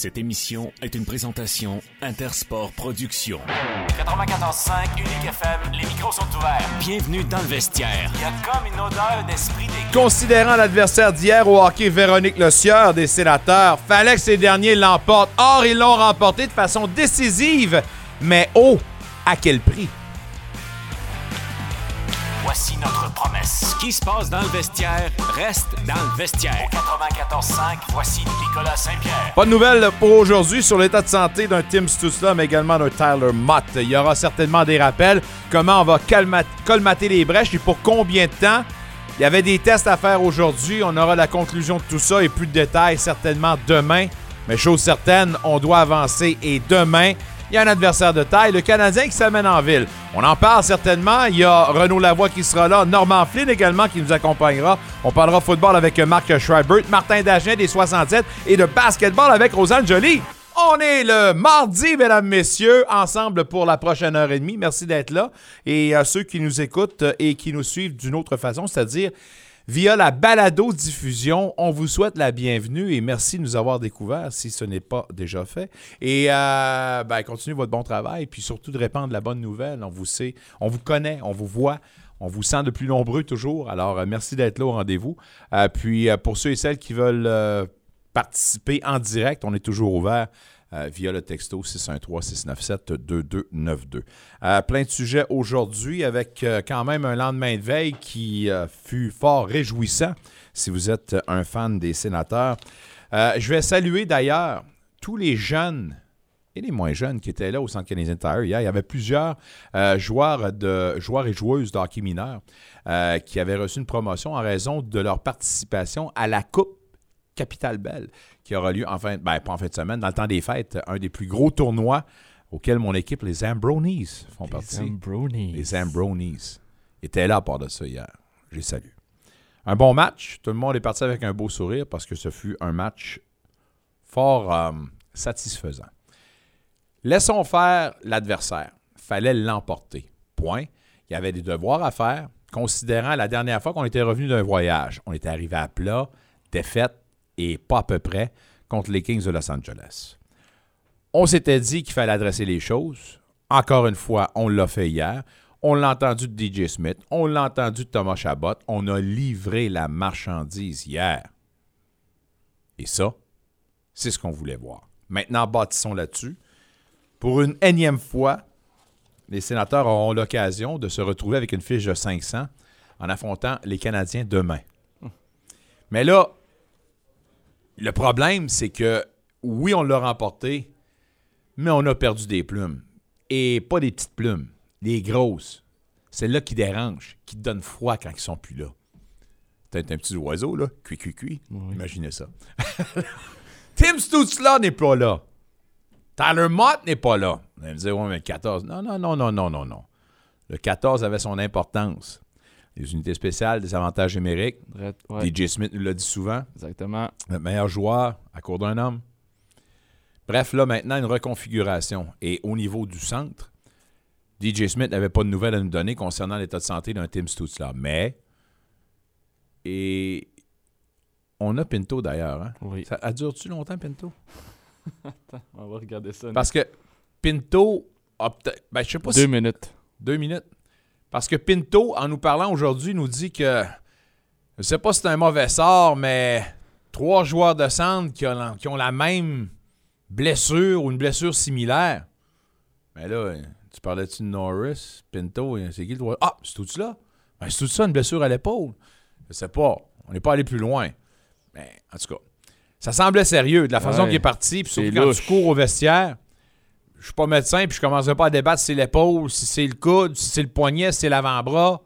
Cette émission est une présentation Intersport Productions. 94.5 Unique FM, les micros sont ouverts. Bienvenue dans le vestiaire. Il y a comme une odeur d'esprit d'équipe. Considérant l'adversaire d'hier au hockey Véronique Le Sieur des sénateurs, fallait que ces derniers l'emportent. Or, ils l'ont remporté de façon décisive. Mais oh, à quel prix? Voici notre promesse. Ce qui se passe dans le vestiaire reste dans le vestiaire. 94.5, voici Nicolas Saint-Pierre. Pas de nouvelles pour aujourd'hui sur l'état de santé d'un Tim Stutzla, mais également d'un Tyler Mott. Il y aura certainement des rappels. Comment on va colmater les brèches et pour combien de temps? Il y avait des tests à faire aujourd'hui. On aura la conclusion de tout ça et plus de détails certainement demain. Mais chose certaine, on doit avancer et demain, il y a un adversaire de taille, le Canadien qui s'amène en ville. On en parle certainement. Il y a Renaud Lavoie qui sera là, Norman Flynn également qui nous accompagnera. On parlera football avec Marc Schreibert, Martin Dagenet des 67 et de basketball avec Rosanne Jolie. On est le mardi, mesdames, messieurs, ensemble pour la prochaine heure et demie. Merci d'être là. Et à ceux qui nous écoutent et qui nous suivent d'une autre façon, c'est-à-dire via la balado-diffusion, on vous souhaite la bienvenue et merci de nous avoir découvert si ce n'est pas déjà fait. Et euh, ben, continuez votre bon travail puis surtout de répandre la bonne nouvelle. On vous sait, on vous connaît, on vous voit. On vous sent de plus nombreux toujours. Alors, euh, merci d'être là au rendez-vous. Euh, puis, pour ceux et celles qui veulent participer en direct, on est toujours ouvert euh, via le texto 613-697-2292. Euh, plein de sujets aujourd'hui avec euh, quand même un lendemain de veille qui fut fort réjouissant si vous êtes un fan des sénateurs. Je vais saluer d'ailleurs tous les jeunes et les moins jeunes qui étaient là au Centre canadien de Tire hier. Il y avait plusieurs joueurs, de, joueurs et joueuses de hockey mineur qui avaient reçu une promotion en raison de leur participation à la Coupe Capitale Belle qui aura lieu en fin, ben, pas en fin de semaine, dans le temps des fêtes, un des plus gros tournois auquel mon équipe, les Zambronis, font partie. Zambroni. Les Zambronis étaient là à part de ça hier. J'ai salué. Un bon match. Tout le monde est parti avec un beau sourire parce que ce fut un match fort euh, satisfaisant. Laissons faire l'adversaire. Fallait l'emporter. Point. Il y avait des devoirs à faire, considérant la dernière fois qu'on était revenu d'un voyage. On était arrivé à plat, défaite et pas à peu près contre les Kings de Los Angeles. On s'était dit qu'il fallait adresser les choses. Encore une fois, on l'a fait hier. On l'a entendu de DJ Smith. On l'a entendu de Thomas Chabot. On a livré la marchandise hier. Et ça, c'est ce qu'on voulait voir. Maintenant, bâtissons là-dessus. Pour une énième fois, les sénateurs auront l'occasion de se retrouver avec une fiche de 500 en affrontant les Canadiens demain. Mais là, le problème, c'est que oui, on l'a remporté, mais on a perdu des plumes. Et pas des petites plumes, des grosses. Celles-là qui dérangent, qui te donnent froid quand ils sont plus là. T'as un petit oiseau, là, cui cui cui. Imaginez ça. Tim Stutzla n'est pas là. Tyler Mott n'est pas là. Vous allez me dire, ouais, mais le 14. Non, non, non, non, non, non, non. Le 14 avait son importance. Les unités spéciales, des avantages numériques. Ouais, DJ Smith nous l'a dit souvent. exactement. Notre meilleur joueur à court d'un homme. Bref, là, maintenant, une reconfiguration. Et au niveau du centre, DJ Smith n'avait pas de nouvelles à nous donner concernant l'état de santé d'un Tim Stutzla. Mais, et on a Pinto d'ailleurs. Hein? Oui. Ça a duré-tu longtemps, Pinto? On va regarder ça. Parce que Pinto a peut-être. Ben, je sais pas Deux si. minutes. Deux minutes? Parce que Pinto, en nous parlant aujourd'hui, nous dit que. Je sais pas si c'est un mauvais sort, mais trois joueurs de centre qui ont, qui ont la même blessure ou une blessure similaire. Mais là, tu parlais-tu de Norris, Pinto, c'est qui le droit? Ah, c'est tout ça? Ben, c'est tout ça, une blessure à l'épaule. Je sais pas. On n'est pas allé plus loin. Mais en tout cas, ça semblait sérieux de la façon Ouais. qu'il est parti. Puis surtout quand louche. tu cours au vestiaire. Je suis pas médecin, puis je commencerai pas à débattre si c'est l'épaule, si c'est le coude, si c'est le poignet, si c'est l'avant-bras.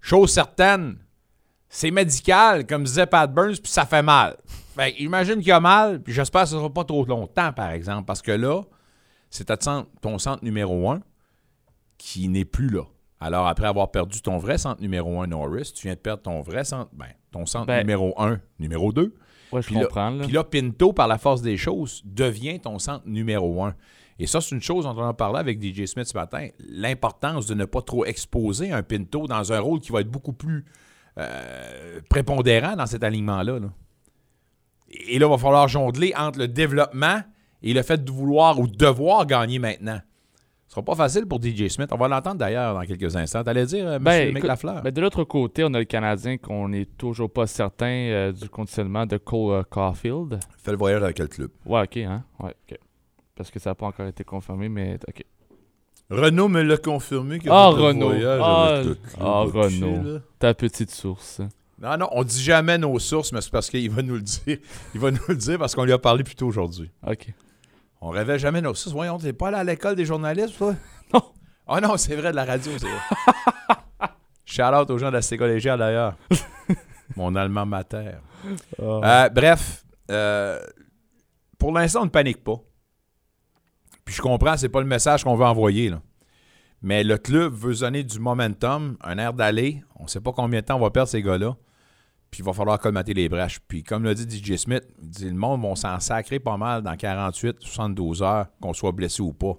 Chose certaine, c'est médical, comme disait Pat Burns, puis ça fait mal. Fait que imagine qu'il y a mal, puis j'espère que ce ne sera pas trop longtemps, par exemple, parce que là, c'est ton centre numéro un qui n'est plus là. Alors, après avoir perdu ton vrai centre numéro un, Norris, tu viens de perdre ton vrai centre, ben, ton centre Ben- numéro un, numéro 2. Ouais, je Puis là- comprends. Là. Puis là, Pinto, par la force des choses, devient ton centre numéro un. Et ça, c'est une chose dont on en parlait avec DJ Smith ce matin. L'importance de ne pas trop exposer un Pinto dans un rôle qui va être beaucoup plus euh, prépondérant dans cet alignement-là. là. Et là, il va falloir jongler entre le développement et le fait de vouloir ou devoir gagner maintenant. Ce sera pas facile pour DJ Smith. On va l'entendre d'ailleurs dans quelques instants. T'allais dire, euh, Ben, Lafleur? Ben, de l'autre côté, on a le Canadien qu'on n'est toujours pas certain euh, du conditionnement de Cole euh, Caulfield. Fais le voyage avec quel club? Ouais, ok, hein? Ouais, ok. Parce que ça n'a pas encore été confirmé, mais ok. Renault me l'a confirmé que Ah, fait le Renault. voyage Ah, avec le club. ah, Renault. Ta petite source. Non, non, on dit jamais nos sources, mais c'est parce qu'il va nous le dire. Il va nous le dire parce qu'on lui a parlé plus tôt aujourd'hui. Ok. On rêvait jamais nos sources. Voyons, t'es pas allé à l'école des journalistes, toi? Non. Ah non, c'est vrai, de la radio, c'est vrai. Shout-out aux gens de la collégiale, d'ailleurs. Mon allemand mater. Ah. Euh, bref, euh, pour l'instant, on ne panique pas. Puis je comprends, c'est pas le message qu'on veut envoyer. Là. Mais le club veut donner du momentum, un air d'aller. On ne sait pas combien de temps on va perdre ces gars-là. Puis il va falloir colmater les brèches. Puis comme l'a dit DJ Smith, il dit, le monde va s'en sacrer pas mal dans 48, 72 heures, qu'on soit blessé ou pas.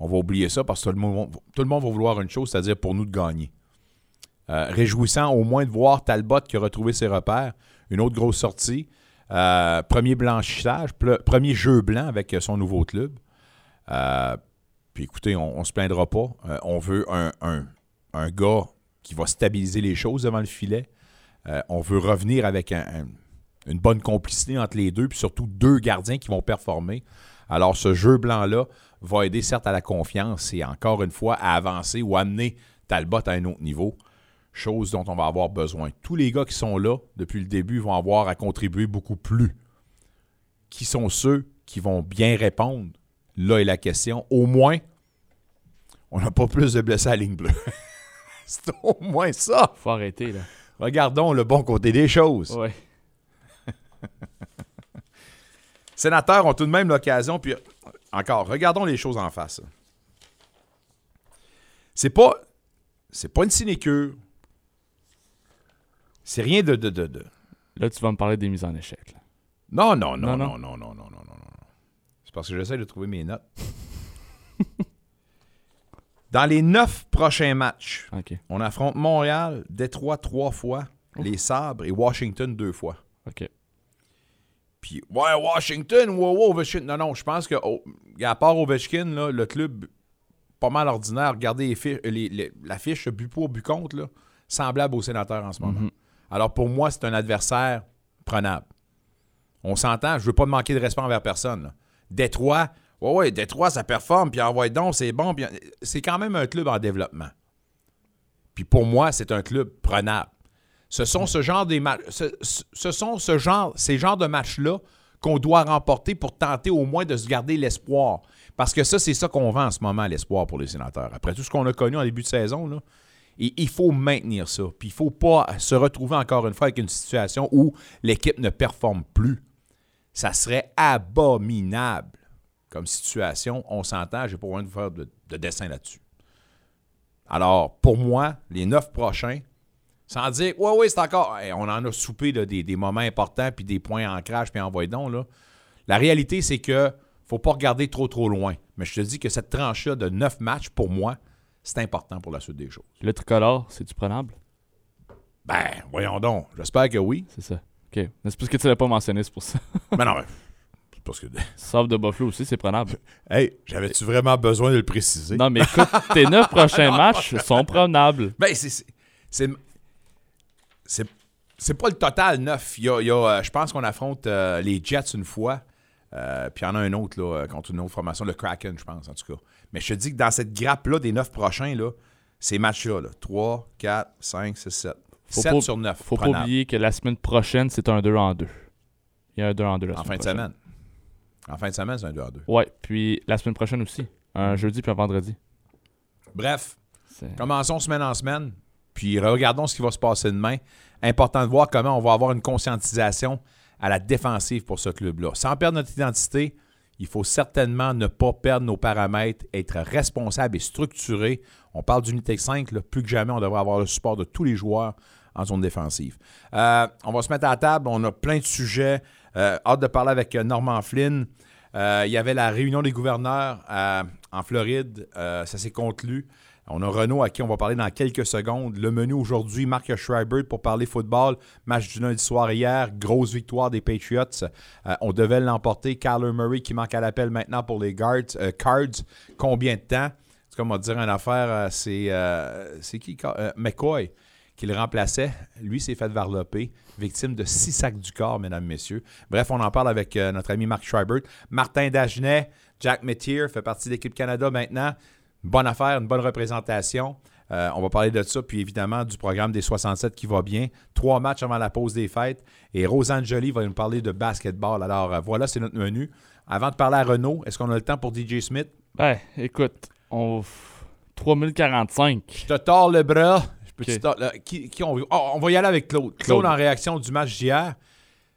On va oublier ça parce que tout le monde, tout va vouloir une chose, c'est-à-dire pour nous de gagner. Euh, réjouissant au moins de voir Talbot qui a retrouvé ses repères. Une autre grosse sortie. Euh, premier blanchissage, premier jeu blanc avec son nouveau club. Euh, puis écoutez, on ne se plaindra pas. On veut un, un- un gars qui va stabiliser les choses devant le filet. Euh, on veut revenir avec un- un- une bonne complicité entre les deux, puis surtout deux gardiens qui vont performer. Alors, ce jeu blanc-là va aider certes à la confiance et encore une fois à avancer ou amener Talbot à un autre niveau, chose dont on va avoir besoin. Tous les gars qui sont là depuis le début vont avoir à contribuer beaucoup plus. Qui sont ceux qui vont bien répondre? Là est la question. Au moins, on n'a pas plus de blessés à la ligne bleue. C'est au moins ça. Faut arrêter, là. Regardons le bon côté des choses. Ouais. sénateurs ont tout de même l'occasion, puis encore, regardons les choses en face. C'est pas. C'est pas une sinécure. C'est rien de, de, de, de- Là, tu vas me parler des mises en échec. là. Non, non, non, non, Non, non, non. non, non, non, non, non, non. C'est parce que j'essaie de trouver mes notes. Dans les neuf prochains matchs, on affronte Montréal, Détroit trois fois, les Sabres et Washington deux fois. Ok. Puis, ouais, Washington, wow, wow, Ovechkin. Non, non, je pense que, oh, à part Ovechkin, là, le club, pas mal ordinaire. Regardez les fi- les- les- la fiche but pour, but contre, là, semblable au sénateur en ce moment. Mhm. Alors, pour moi, c'est un adversaire prenable. On s'entend, je veux pas manquer de respect envers personne. là. Détroit, ouais, ouais, Détroit, ça performe, puis envoie donc, c'est bon. C'est quand même un club en développement. Puis pour moi, c'est un club prenable. Ce sont ce genre ce, genre, ces genres de matchs-là qu'on doit remporter pour tenter au moins de se garder l'espoir. Parce que ça, c'est ça qu'on vend en ce moment, l'espoir pour les sénateurs. Après tout ce qu'on a connu en début de saison, et il faut maintenir ça. Puis il ne faut pas se retrouver encore une fois avec une situation où l'équipe ne performe plus. Ça serait abominable comme situation. On s'entend, j'ai pas besoin de faire de, de dessin là-dessus. Alors, pour moi, les neuf prochains, sans dire, ouais, ouais, c'est encore. Hey, on en a soupé là, des, des moments importants, puis des points ancrage, puis envoyez donc. Là. La réalité, c'est que faut pas regarder trop, trop loin. Mais je te dis que cette tranche-là de neuf matchs, pour moi, c'est important pour la suite des choses. Le tricolore, c'est-tu prenable? Ben, voyons donc. J'espère que oui. C'est ça. Ok. C'est parce que tu l'as pas mentionné, c'est pour ça. Mais non, mais. C'est Parce que. Sauf de Buffalo aussi, c'est prenable. Hey, j'avais-tu vraiment besoin de le préciser? Non, mais écoute, tes neuf prochains matchs sont prenables. Ben, c'est. pas le total neuf. Il y a, il y a, euh, je pense qu'on affronte euh, les Jets une fois. euh, puis il y en a un autre là, contre une autre formation, le Kraken, je pense, en tout cas. Mais je te dis que dans cette grappe-là des neuf prochains, là, ces matchs-là, là, 3, 4, 5, 6, 7. Faut 7 pas- sur 9. Faut pas oublier que la semaine prochaine, c'est un 2 en 2. Il y a un 2 en 2 la En fin de semaine. En fin de semaine, c'est un 2 à 2. Ouais, puis la semaine prochaine aussi. Un jeudi puis un vendredi. Bref, Commençons semaine en semaine, puis regardons ce qui va se passer demain. Important de voir comment on va avoir une conscientisation à la défensive pour ce club-là. Sans perdre notre identité, il faut certainement ne pas perdre nos paramètres, être responsable et structuré. On parle d'unité 5, là, plus que jamais, on devrait avoir le support de tous les joueurs en zone défensive. Euh, on va se mettre à la table, on a plein de sujets. Euh, hâte de parler avec euh, Norman Flynn. Euh, il y avait la réunion des gouverneurs en Floride, ça s'est conclu. On a Renault à qui on va parler dans quelques secondes. Le menu aujourd'hui, Marc Schreiber pour parler football. Match du lundi soir hier, grosse victoire des Patriots. On devait l'emporter. Kyler Murray qui manque à l'appel maintenant pour les Cards. Combien de temps? C'est comme on va dire une affaire, c'est? McCoy qui le remplaçait. Lui s'est fait varloper, victime de six sacs du corps, mesdames, messieurs. Bref, on en parle avec notre ami Marc Schreiber. Martin Dagenet, Jack Metier fait partie de l'équipe Canada maintenant bonne affaire, une bonne représentation. Euh, on va parler de ça, puis évidemment du programme des 67 qui va bien. Trois matchs avant la pause des fêtes. Et Rosanne Jolie va nous parler de basketball. Alors euh, voilà, c'est notre menu. Avant de parler à Renault, est-ce qu'on a le temps pour DJ Smith? Ben, écoute, on... 3045. Je te tords le bras. Qui, on... Oh, on... va y aller avec Claude. Claude, en réaction du match d'hier.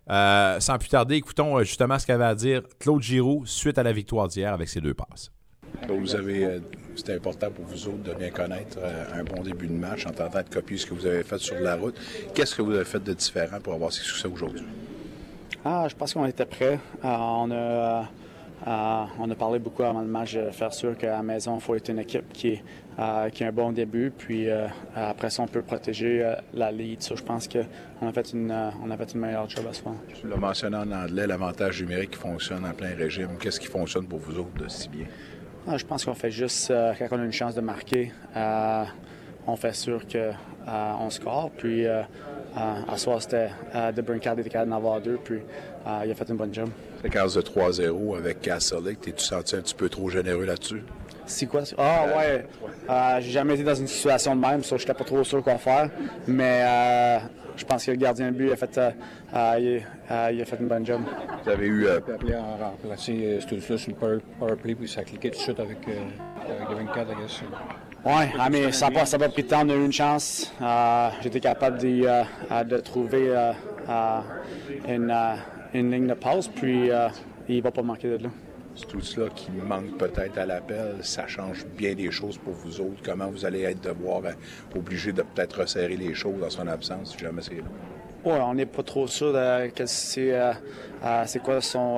Euh, sans plus tarder, écoutons justement ce qu'avait à dire Claude Giroux suite à la victoire d'hier avec ses deux passes. Vous avez c'était important pour vous autres de bien connaître euh, un bon début de match en tentant de copier ce que vous avez fait sur la route. Qu'est-ce que vous avez fait de différent pour avoir ces succès aujourd'hui? Ah, je pense qu'on était prêts. Euh, on, a, euh, on a parlé beaucoup avant le match de faire sûr qu'à la maison, il faut être une équipe qui, qui a un bon début. Puis après ça, on peut protéger la lead. je pense qu'on a, fait une, on a fait une meilleure job à ce moment. Tu l'as mentionné en anglais, l'avantage numérique qui fonctionne en plein régime. Qu'est-ce qui fonctionne pour vous autres de si bien? Ah, je pense qu'on fait juste, euh, quand on a une chance de marquer, euh, on fait sûr qu'on euh, score. Puis, à soir, c'était de Brinkard était capable d'en avoir deux. Puis, il a fait une bonne job. Séquence de 3-0 avec Catholic, t'es-tu senti un petit peu trop généreux là-dessus? C'est quoi? Ah, ouais. j'ai jamais été dans une situation de même, ça, j'étais pas trop sûr quoi faire. Mais je pense que le gardien de but a fait, euh, euh, euh, il, a fait une bonne job. Vous avez eu. Euh... appelé à remplacer ce là sur le power, play, puis ça a cliqué tout de suite avec, avec 24, I guess. Oui, ah, mais ça n'a pas, pas, pris de temps, on a eu une chance. J'étais capable de, de trouver une, une, ligne de passe, puis il ne va pas manquer de là tout cela qui manque peut-être à l'appel, ça change bien des choses pour vous autres. Comment vous allez être devoir euh, obligé de peut-être resserrer les choses dans son absence si jamais c'est là? Oui, on n'est pas trop sûr de c'est, euh, euh, c'est quoi son.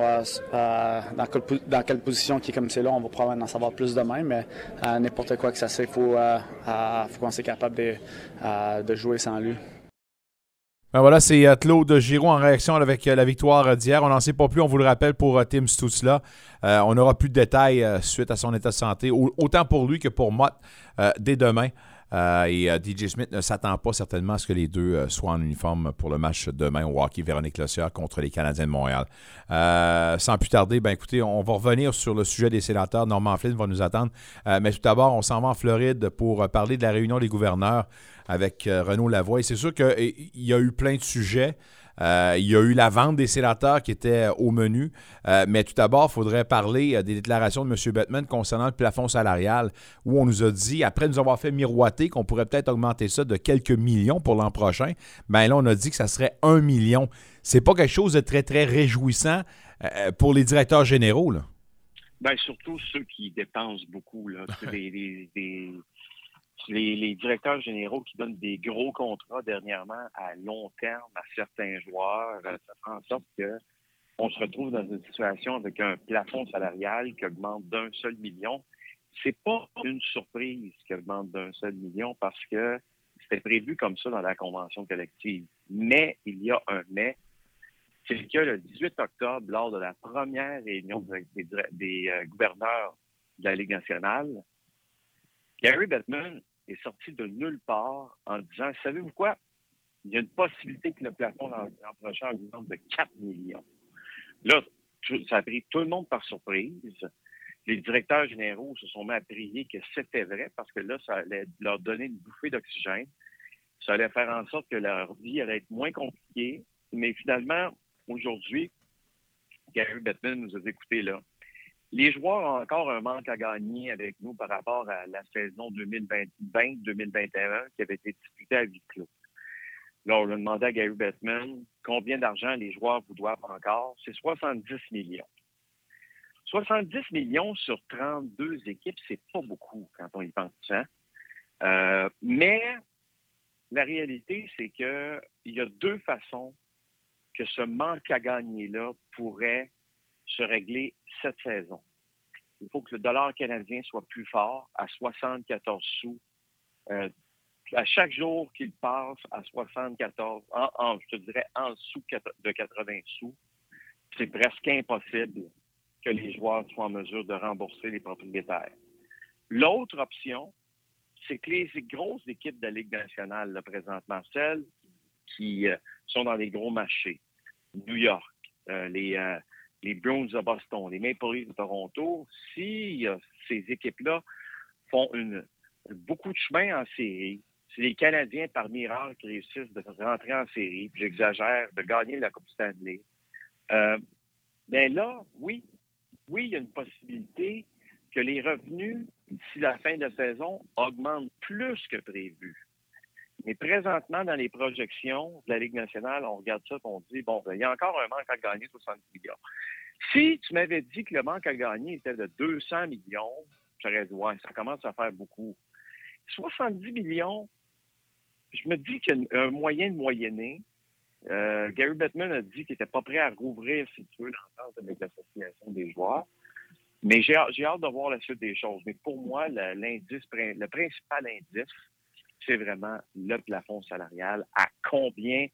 dans, quelle, position qui est comme c'est là. On va probablement en savoir plus demain, mais n'importe quoi que ça c'est, il faut, qu'on soit capable de jouer sans lui. Ben voilà, c'est euh, Claude Giroux en réaction avec euh, la victoire d'hier. On n'en sait pas plus, on vous le rappelle, pour euh, Tim Stutzla. on n'aura plus de détails suite à son état de santé, autant pour lui que pour Mott dès demain. et DJ Smith ne s'attend pas certainement à ce que les deux soient en uniforme pour le match demain au hockey Véronique Lossière contre les Canadiens de Montréal. sans plus tarder, ben écoutez, on va revenir sur le sujet des sénateurs. Norman Flynn va nous attendre. mais tout d'abord, on s'en va en Floride pour parler de la réunion des gouverneurs avec euh, Renaud Lavoie. Et c'est sûr qu'il y a eu plein de sujets. Euh, il y a eu la vente des sénateurs qui était au menu. Euh, mais tout d'abord, il faudrait parler des déclarations de M. Bettman concernant le plafond salarial, où on nous a dit, après nous avoir fait miroiter qu'on pourrait peut-être augmenter ça de quelques millions pour l'an prochain, bien là, on a dit que ça serait un million. C'est pas quelque chose de très, très réjouissant pour les directeurs généraux. Là. Bien, surtout ceux qui dépensent beaucoup. Là. des, les, directeurs généraux qui donnent des gros contrats dernièrement à long terme à certains joueurs, euh, ça fait en sorte que on se retrouve dans une situation avec un plafond salarial qui augmente d'un seul million. C'est pas une surprise qu'il augmente d'un seul million parce que c'était prévu comme ça dans la convention collective. Mais il y a un mais, c'est que le 18 octobre, lors de la première réunion des, des euh, gouverneurs de la Ligue nationale, Gary Bettman est sorti de nulle part en disant Savez-vous quoi? Il y a une possibilité que le plafond l'an prochain augmente de 4 millions. Là, ça a pris tout le monde par surprise. Les directeurs généraux se sont mis à prier que c'était vrai parce que là, ça allait leur donner une bouffée d'oxygène. Ça allait faire en sorte que leur vie allait être moins compliquée. Mais finalement, aujourd'hui, Gary Bettman nous a écoutés là. Les joueurs ont encore un manque à gagner avec nous par rapport à la saison 2020-2021 qui avait été disputée à huis clos. Là, on a demandé à Gary Bettman combien d'argent les joueurs vous doivent encore. C'est 70 millions. 70 millions sur 32 équipes, c'est pas beaucoup quand on y pense. Hein? Euh, mais la réalité, c'est qu'il y a deux façons que ce manque à gagner-là pourrait se régler cette saison. il faut que le dollar canadien soit plus fort à 74 sous. Euh, à chaque jour qu'il passe à 74, en, je te dirais en dessous de 80 sous, c'est presque impossible que les joueurs soient en mesure de rembourser les propriétaires. L'autre option, c'est que les grosses équipes de la Ligue nationale, là, présentement, celles qui euh, sont dans les gros marchés, New York, euh, les, les Bruins de Boston, les Maple Leafs de Toronto, si ces équipes-là font beaucoup de chemin en série, si les Canadiens, par miracle, réussissent de rentrer en série, puis j'exagère, de gagner la Coupe Stanley, euh, bien là, oui, oui, il y a une possibilité que les revenus d'ici la fin de saison augmentent plus que prévu. Mais présentement, dans les projections de la Ligue nationale, on regarde ça et on dit, bon, ben, il y a encore un manque à gagner de 70 millions. Si tu m'avais dit que le manque à gagner était de 200 millions, j'aurais dit, ouais, ça commence à faire beaucoup. 70 millions, je me dis qu'il y a un moyen de moyenner. Euh, Gary Bettman a dit qu'il n'était pas prêt à rouvrir, si tu veux, l'entente avec l'association des joueurs. Mais j'ai hâte de voir la suite des choses. Mais pour moi, l'indice, le principal indice, c'est vraiment le plafond salarial. À combien,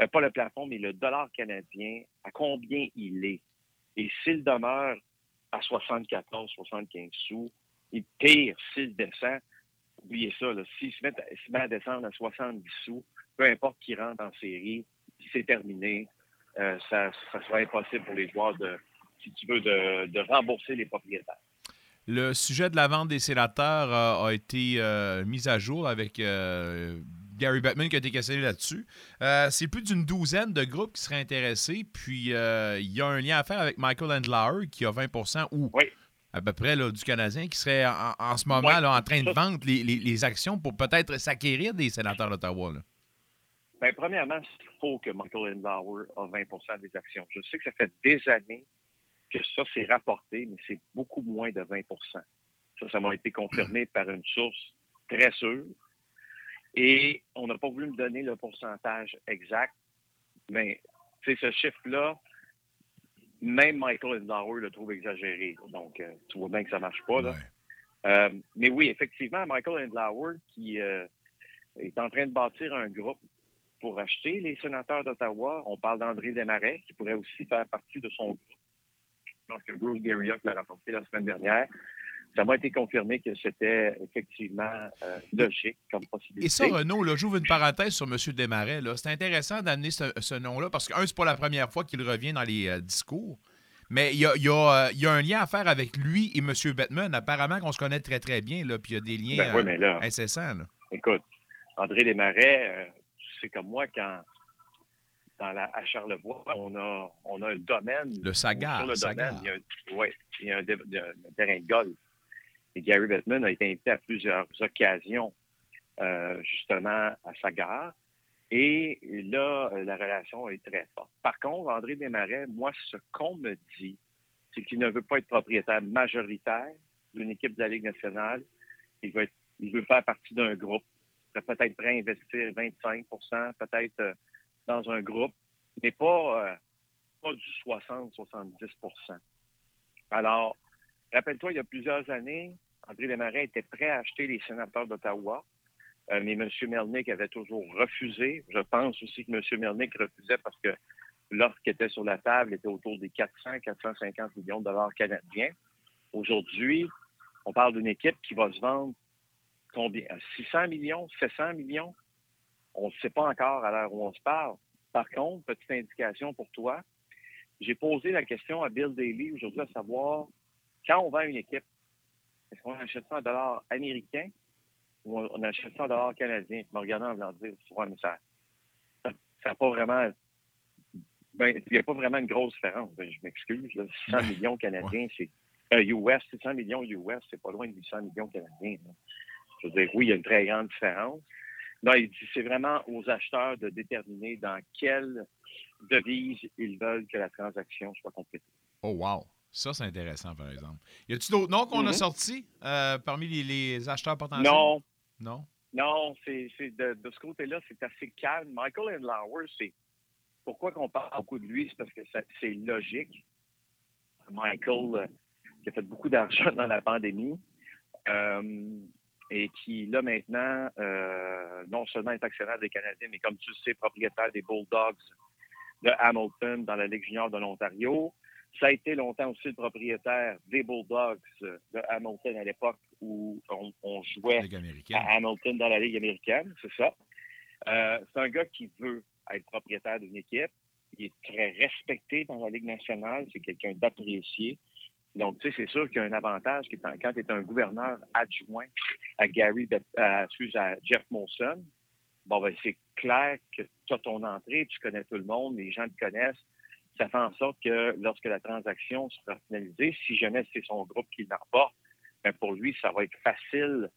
euh, pas le plafond, mais le dollar canadien, à combien il est. Et s'il demeure à 74, 75 sous, et pire, s'il descend, oubliez ça, s'il se se met à descendre à 70 sous, peu importe qui rentre en série, c'est terminé. Euh, ça, sera impossible pour les joueurs de, si tu veux, de rembourser les propriétaires. Le sujet de la vente des sénateurs euh, a été euh, mis à jour avec euh, Gary Bettman qui a été questionné là-dessus. C'est plus d'une douzaine de groupes qui seraient intéressés. Puis euh, il y a un lien à faire avec Michael Andlauer qui a 20% ou Oui. à peu près là, du Canadien qui serait en, en ce moment Oui. là, en train de vendre les, les- les actions pour peut-être s'acquérir des sénateurs d'Ottawa. Bien, premièrement, il faut que Michael Endauer a 20% des actions. Je sais que ça fait des années que ça s'est rapporté, mais c'est beaucoup moins de 20% Ça, ça m'a été confirmé par une source très sûre. Et on n'a pas voulu me donner le pourcentage exact, mais c'est ce chiffre-là, même Michael Endauer le trouve exagéré. Donc, euh, tu vois bien que ça ne marche pas. Là. Ouais. Euh, mais oui, effectivement, Michael Endlauer, qui euh, est en train de bâtir un groupe pour acheter les sénateurs d'Ottawa. On parle d'André Desmarais, qui pourrait aussi faire partie de son groupe. Je pense que Bruce Garriock l'a rapporté la semaine dernière. Ça m'a été confirmé que c'était effectivement euh, logique comme possibilité. Et ça, Renaud, là, j'ouvre une parenthèse sur M. Desmarais. là. C'est intéressant d'amener ce, ce nom-là parce que, un, c'est pas la première fois qu'il revient dans les euh, discours. Mais il y a, il y a, euh, il y a un lien à faire avec lui et M. Bettman. Apparemment qu'on se connaît très, très bien. Là, puis il y a des liens Ben oui, mais là, incessants. là. écoute, André Desmarais, c'est comme moi quand dans la, à Charlevoix, on a, on a un domaine. Le Sagar, Sur le Sagar. domaine, il y a un, ouais, il y a un, dé- de- un terrain de golf. Et Gary Bettman a été invité à plusieurs occasions, euh, justement, à Sagar. Et là, euh, la relation est très forte. Par contre, André Desmarais, moi, ce qu'on me dit, c'est qu'il ne veut pas être propriétaire majoritaire d'une équipe de la Ligue nationale. Il veut, être- il veut faire partie d'un groupe. Il serait peut-être prêt à investir 25% peut-être euh, dans un groupe, mais pas, euh, pas du 60-70% Alors, rappelle-toi, il y a plusieurs années, André Desmarais était prêt à acheter les sénateurs d'Ottawa, euh, mais M. Melnick avait toujours refusé. Je pense aussi que M. Melnick refusait parce que l'offre qui était sur la table était autour des 400-450 millions de dollars canadiens. Aujourd'hui, on parle d'une équipe qui va se vendre combien? À 600 millions, 700 millions? On ne sait pas encore à l'heure où on se parle. Par contre, petite indication pour toi, j'ai posé la question à Bill Daly aujourd'hui à savoir, quand on vend une équipe, est-ce qu'on achète ça en dollars américains ou on achète ça en dollars canadiens? Je me regardais en voulant dire, ouais, mais ça n'a pas vraiment... Ben, il n'y a pas vraiment une grosse différence. Ben, je m'excuse. là. 600 millions canadiens, c'est... Euh, US, 600 millions US, c'est pas loin de 800 millions canadiens. là. Je veux dire, oui, il y a une très grande différence. Non, il dit c'est vraiment aux acheteurs de déterminer dans quelle devise ils veulent que la transaction soit complétée. Oh, wow. Ça, c'est intéressant, par exemple. Y a-t-il d'autres noms qu'on a Mhm. sortis euh, parmi les, les acheteurs potentiels? Non, Non? non, c'est de, de ce côté-là, c'est assez calme. Michael Endlauer, c'est pourquoi qu'on parle beaucoup de lui, c'est parce que c'est logique. Michael, euh, qui a fait beaucoup d'argent dans la pandémie euh, et qui, là, maintenant, euh, non seulement est actionnaire des Canadiens, mais comme tu le sais, propriétaire des Bulldogs de Hamilton dans la Ligue junior de l'Ontario. Ça a été longtemps aussi le propriétaire des Bulldogs de Hamilton à l'époque où on, on jouait à Hamilton dans la Ligue américaine, c'est ça. Euh, c'est un gars qui veut être propriétaire d'une équipe. Il est très respecté dans la Ligue nationale. C'est quelqu'un d'apprécié. Donc, tu sais, c'est sûr qu'il y a un avantage qui est quand tu es un gouverneur adjoint à Gary, excuse, à Jeff Molson. Bon, ben, c'est clair que tu as ton entrée, tu connais tout le monde, les gens te connaissent. Ça fait en sorte que lorsque la transaction sera finalisée, si jamais c'est son groupe qui l'emporte, ben pour lui, ça va être facile,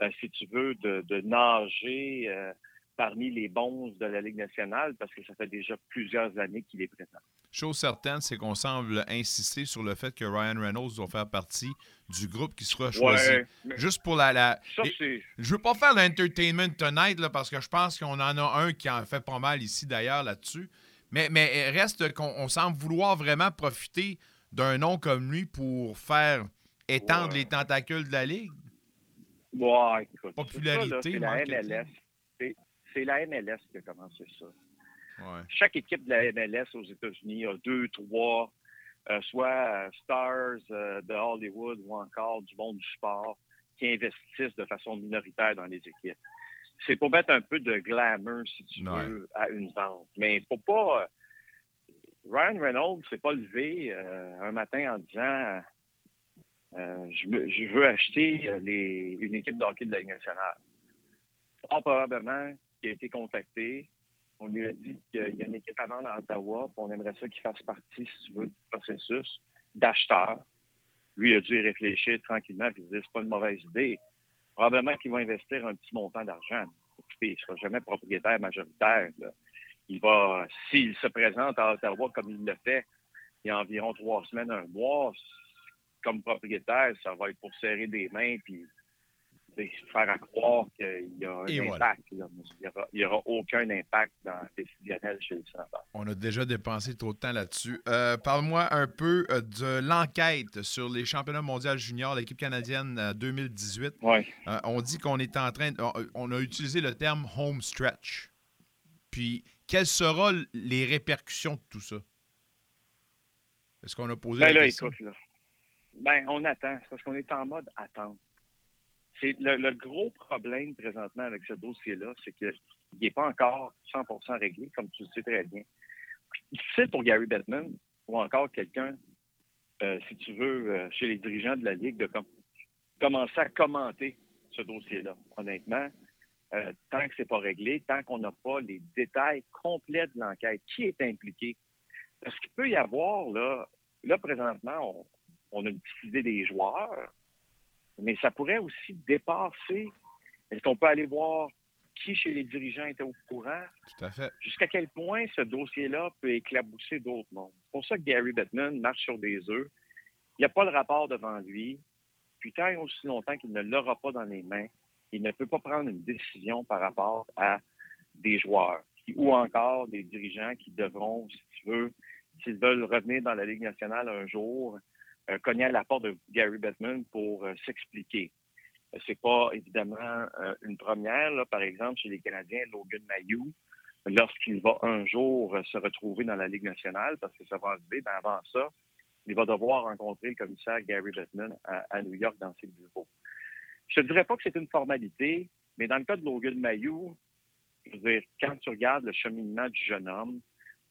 euh, si tu veux, de, de nager euh, parmi les bons de la Ligue nationale parce que ça fait déjà plusieurs années qu'il est présent. Chose certaine, c'est qu'on semble insister sur le fait que Ryan Reynolds doit faire partie du groupe qui sera choisi. Juste pour la. la- ça, et- je veux pas faire l'entertainment tonight là, parce que je pense qu'on en a un qui en fait pas mal ici d'ailleurs là-dessus. Mais, mais reste qu'on on semble vouloir vraiment profiter d'un nom comme lui pour faire étendre Ouais. les tentacules de la Ligue. Ouais, écoute, Popularité, la. MLS. C'est la MLS qui a commencé ça. Ouais. chaque équipe de la MLS aux États-Unis a deux, trois, euh, soit euh, stars euh, de Hollywood ou encore du monde du sport qui investissent de façon minoritaire dans les équipes. C'est pour mettre un peu de glamour, si tu Ouais. veux, à une vente. Mais il faut pas. euh, Ryan Reynolds s'est pas levé un matin en disant je, me- je veux acheter les, une équipe de hockey de la Ligue nationale. Probablement qu'il a été contacté, on lui a dit qu'il y a une équipe à à Ottawa, puis on aimerait ça qu'il fasse partie, si tu veux, du processus d'acheteur. Lui a dû y réfléchir tranquillement, puis il dit c'est pas une mauvaise idée. Probablement qu'il va investir un petit montant d'argent. Il ne sera jamais propriétaire majoritaire. là. Il va, s'il se présente à Ottawa comme il le fait, il y a environ trois semaines, un mois, comme propriétaire, ça va être pour serrer des mains puis faire à croire qu'il y a un impact. là. Il n'y aura, aucun impact dans décisionnel chez le sénateur. On a déjà dépensé trop de temps là-dessus. Euh, Parle-moi un peu euh, de l'enquête sur les championnats mondiaux juniors, l'équipe canadienne euh, 2018. Ouais. Euh, on dit qu'on est en train. on, on a utilisé le terme home stretch. Puis, quelles seront les répercussions de tout ça? Est-ce qu'on a posé Ben la là, question? écoute, là. Ben, on attend. C'est parce qu'on est en mode attente. C'est le, gros problème présentement avec ce dossier-là, c'est qu'il n'est pas encore 100% réglé, comme tu le sais très bien. Difficile pour Gary Bettman ou encore quelqu'un, euh, si tu veux, euh, chez les dirigeants de la Ligue, de com- commencer à commenter ce dossier-là. Honnêtement, euh, tant que c'est pas réglé, tant qu'on n'a pas les détails complets de l'enquête, qui est impliqué, parce qu'il peut y avoir, là, là présentement, on, on a une petite idée des joueurs, mais ça pourrait aussi dépasser. Est-ce qu'on peut aller voir qui chez les dirigeants était au courant? Tout à fait. Jusqu'à quel point ce dossier-là peut éclabousser d'autres mondes? C'est pour ça que Gary Bettman marche sur des œufs. Il n'y a pas le rapport devant lui. Puis tant et aussi longtemps qu'il ne l'aura pas dans les mains, il ne peut pas prendre une décision par rapport à des joueurs qui- ou encore des dirigeants qui devront, si tu veux, s'ils veulent revenir dans la Ligue nationale un jour, euh, cogner à la porte de Gary Bettman pour euh, s'expliquer. Euh, C'est pas évidemment une première, là, par exemple, chez les Canadiens, Logan Mayou, lorsqu'il va un jour se retrouver dans la Ligue nationale, parce que ça va arriver, ben avant ça, il va devoir rencontrer le commissaire Gary Bettman à, New York dans ses bureaux. Je ne dirais pas que c'est une formalité, mais dans le cas de Logan Mayou, quand tu regardes le cheminement du jeune homme,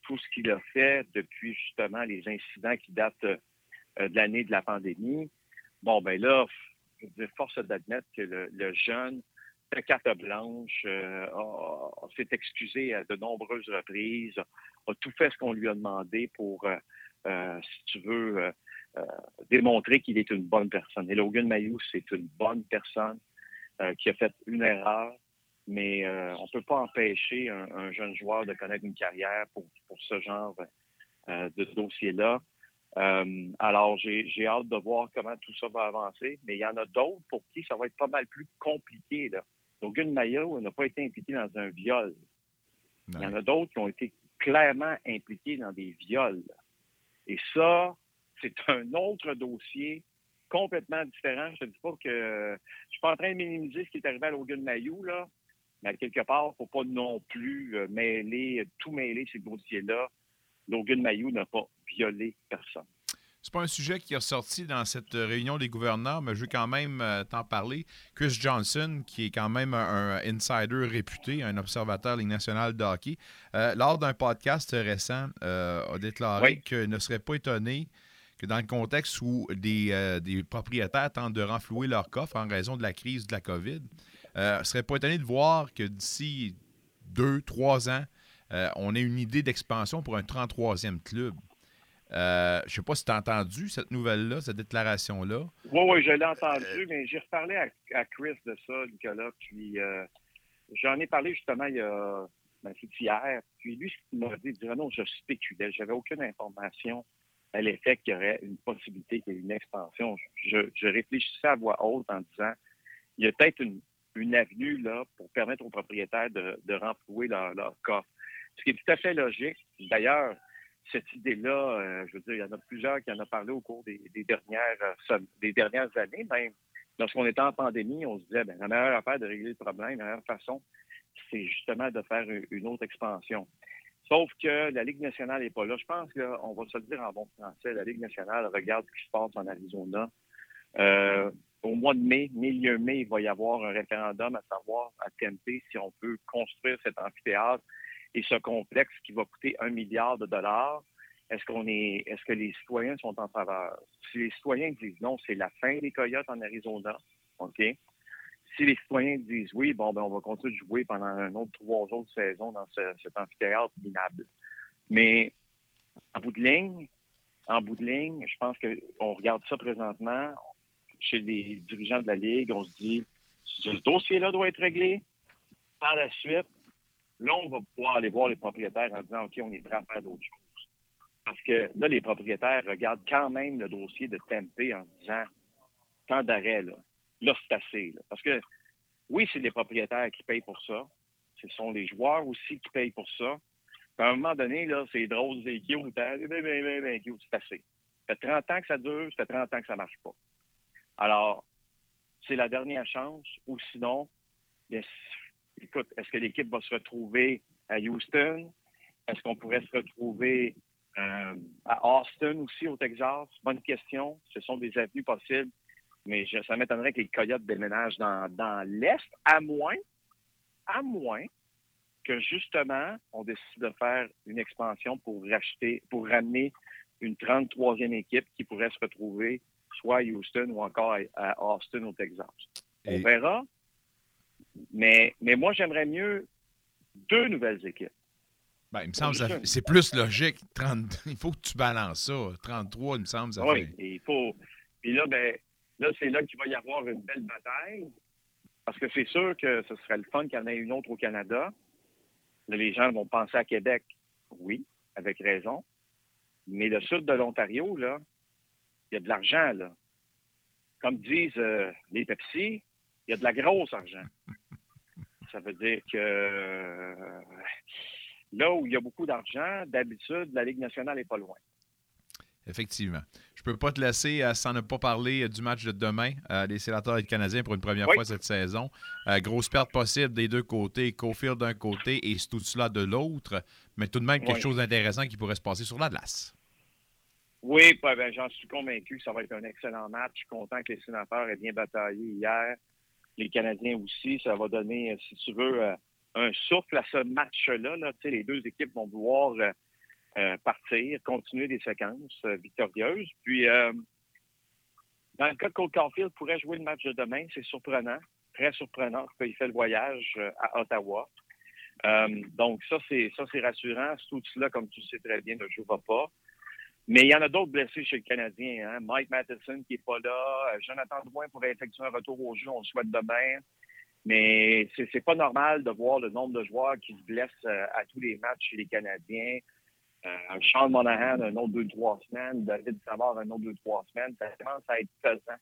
tout ce qu'il a fait depuis justement les incidents qui datent de l'année de la pandémie, bon, ben là, je force d'admettre que le, jeune fait carte blanche, euh, s'est excusé à de nombreuses reprises, a tout fait ce qu'on lui a demandé pour, euh, euh, si tu veux, euh, euh, démontrer qu'il est une bonne personne. Et Logan Mayou, c'est une bonne personne euh, qui a fait une erreur, mais euh, on ne peut pas empêcher un, un jeune joueur de connaître une carrière pour, pour ce genre euh, de dossier-là. Euh, alors, j'ai hâte de voir comment tout ça va avancer, mais il y en a d'autres pour qui ça va être pas mal plus compliqué. Là. Logan Mayou n'a pas été impliqué dans un viol. Il y en a d'autres qui ont été clairement impliqués dans des viols. Et ça, c'est un autre dossier complètement différent. Je ne dis pas que je suis pas en train de minimiser ce qui est arrivé à Logan Mayou, là, mais quelque part, il ne faut pas non plus euh, mêler, tout mêler ces dossiers-là. Logan Mayou n'a pas violé personne. C'est pas un sujet qui est ressorti dans cette réunion des gouverneurs, mais je veux quand même euh, t'en parler. Chris Johnson, qui est quand même un, insider réputé, un observateur Ligue nationale de hockey, euh, lors d'un podcast récent, a déclaré qu'il ne serait pas étonné que dans le contexte où des, des, propriétaires tentent de renflouer leur coffre en raison de la crise de la COVID, euh, ne serait pas étonné de voir que d'ici deux, trois ans, euh, on ait une idée d'expansion pour un 33e club. Euh, je ne sais pas si tu as entendu cette nouvelle-là, cette déclaration-là. Oui, oui, je l'ai entendu, mais j'ai reparlé à, Chris de ça, Nicolas. Puis j'en ai parlé justement il y a ben, hier. Puis lui, ce qu'il m'a dit, il dit non, je spéculais. J'avais aucune information à l'effet qu'il y aurait une possibilité qu'il y ait une expansion. Je, je réfléchissais à voix haute en disant il y a peut-être une, une avenue là, pour permettre aux propriétaires de, de renflouer leur, leur, coffre. Ce qui est tout à fait logique. D'ailleurs, cette idée-là, euh, je veux dire, il y en a plusieurs qui en ont parlé au cours des, dernières, euh, dernières années, même. Lorsqu'on était en pandémie, on se disait, ben, la meilleure affaire de régler le problème, la meilleure façon, c'est justement de faire une autre expansion. Sauf que la Ligue nationale n'est pas là. Je pense qu'on va se le dire en bon français, la Ligue nationale regarde ce qui se passe en Arizona. Euh, au mois de mai, milieu mai, il va y avoir un référendum à savoir à TNT si on peut construire cet amphithéâtre et ce complexe qui va coûter un milliard de dollars. Est-ce qu'on est, est-ce que les citoyens sont en faveur? Si les citoyens disent non, c'est la fin des Coyotes en Arizona, OK? Si les citoyens disent oui, bon, ben, on va continuer de jouer pendant un autre trois autres saisons dans cet amphithéâtre minable. Mais en bout de ligne, en bout de ligne, je pense qu'on regarde ça présentement, chez les dirigeants de la Ligue, on se dit, ce dossier-là doit être réglé. Par la suite, là, on va pouvoir aller voir les propriétaires en disant, OK, on est prêt à faire d'autres choses. Parce que là, les propriétaires regardent quand même le dossier de TMP en disant, tant d'arrêt, là, là c'est assez. Parce que, oui, c'est les propriétaires qui payent pour ça. Ce sont les joueurs aussi qui payent pour ça. à un moment donné, là, c'est drôle, c'est cute, ben, ben, ben, c'est assez. Ça fait 30 ans que ça dure, ça fait 30 ans que ça ne marche pas. Alors, c'est la dernière chance, ou sinon, écoute, est-ce que l'équipe va se retrouver à Houston? Est-ce qu'on pourrait se retrouver euh, à Austin aussi, au Texas? Bonne question. Ce sont des avenues possibles. Mais ça m'étonnerait que les Coyotes déménagent dans, dans l'Est, à moins, à moins que justement, on décide de faire une expansion pour racheter, pour ramener une 33e équipe qui pourrait se retrouver soit à Houston ou encore à, Austin au Texas. On verra. Mais, mais moi, j'aimerais mieux deux nouvelles équipes. Ben, il me semble que c'est plus logique. il faut que tu balances ça. 33, il me semble, ça oui, il faut. Puis là, ben, là c'est là qu'il va y avoir une belle bataille. Parce que c'est sûr que ce serait le fun qu'il y en ait une autre au Canada. Là, les gens vont penser à Québec. Oui, avec raison. Mais le sud de l'Ontario, là, il y a de l'argent, là. Comme disent euh, les Pepsi, il y a de la grosse argent. Ça veut dire que euh, là où il y a beaucoup d'argent, d'habitude, la Ligue nationale n'est pas loin. Effectivement. Je ne peux pas te laisser euh, sans ne pas parler du match de demain des sénateurs et des Canadiens pour une première fois cette saison. grosse perte possible des deux côtés, Cofield d'un côté et Stutzla de l'autre, mais tout de même quelque chose d'intéressant qui pourrait se passer sur la glace. Oui, ben, j'en suis convaincu que ça va être un excellent match. Je suis content que les sénateurs aient bien bataillé hier. Les Canadiens aussi. Ça va donner, euh, si tu veux, euh, un souffle à ce match-là. Là. Les deux équipes vont vouloir euh, partir, continuer des séquences victorieuses. Puis, dans le cas de Cole Caulfield pourrait jouer le match de demain, c'est surprenant, très surprenant qu'il fait le voyage à Ottawa. donc, ça, c'est ça c'est rassurant. Tout cela, comme tu sais très bien, ne jouera pas. Mais il y en a d'autres blessés chez le Canadien. Hein? Mike Matheson qui n'est pas là. Euh, Jonathan Drouin pourrait effectuer un retour au jeu. On le souhaite demain. Mais c'est n'est pas normal de voir le nombre de joueurs qui se blessent euh, à tous les matchs chez les Canadiens. Euh, Charles Monahan, un autre deux, trois semaines. David Savard, un autre deux, trois semaines. Ça commence à être pesant.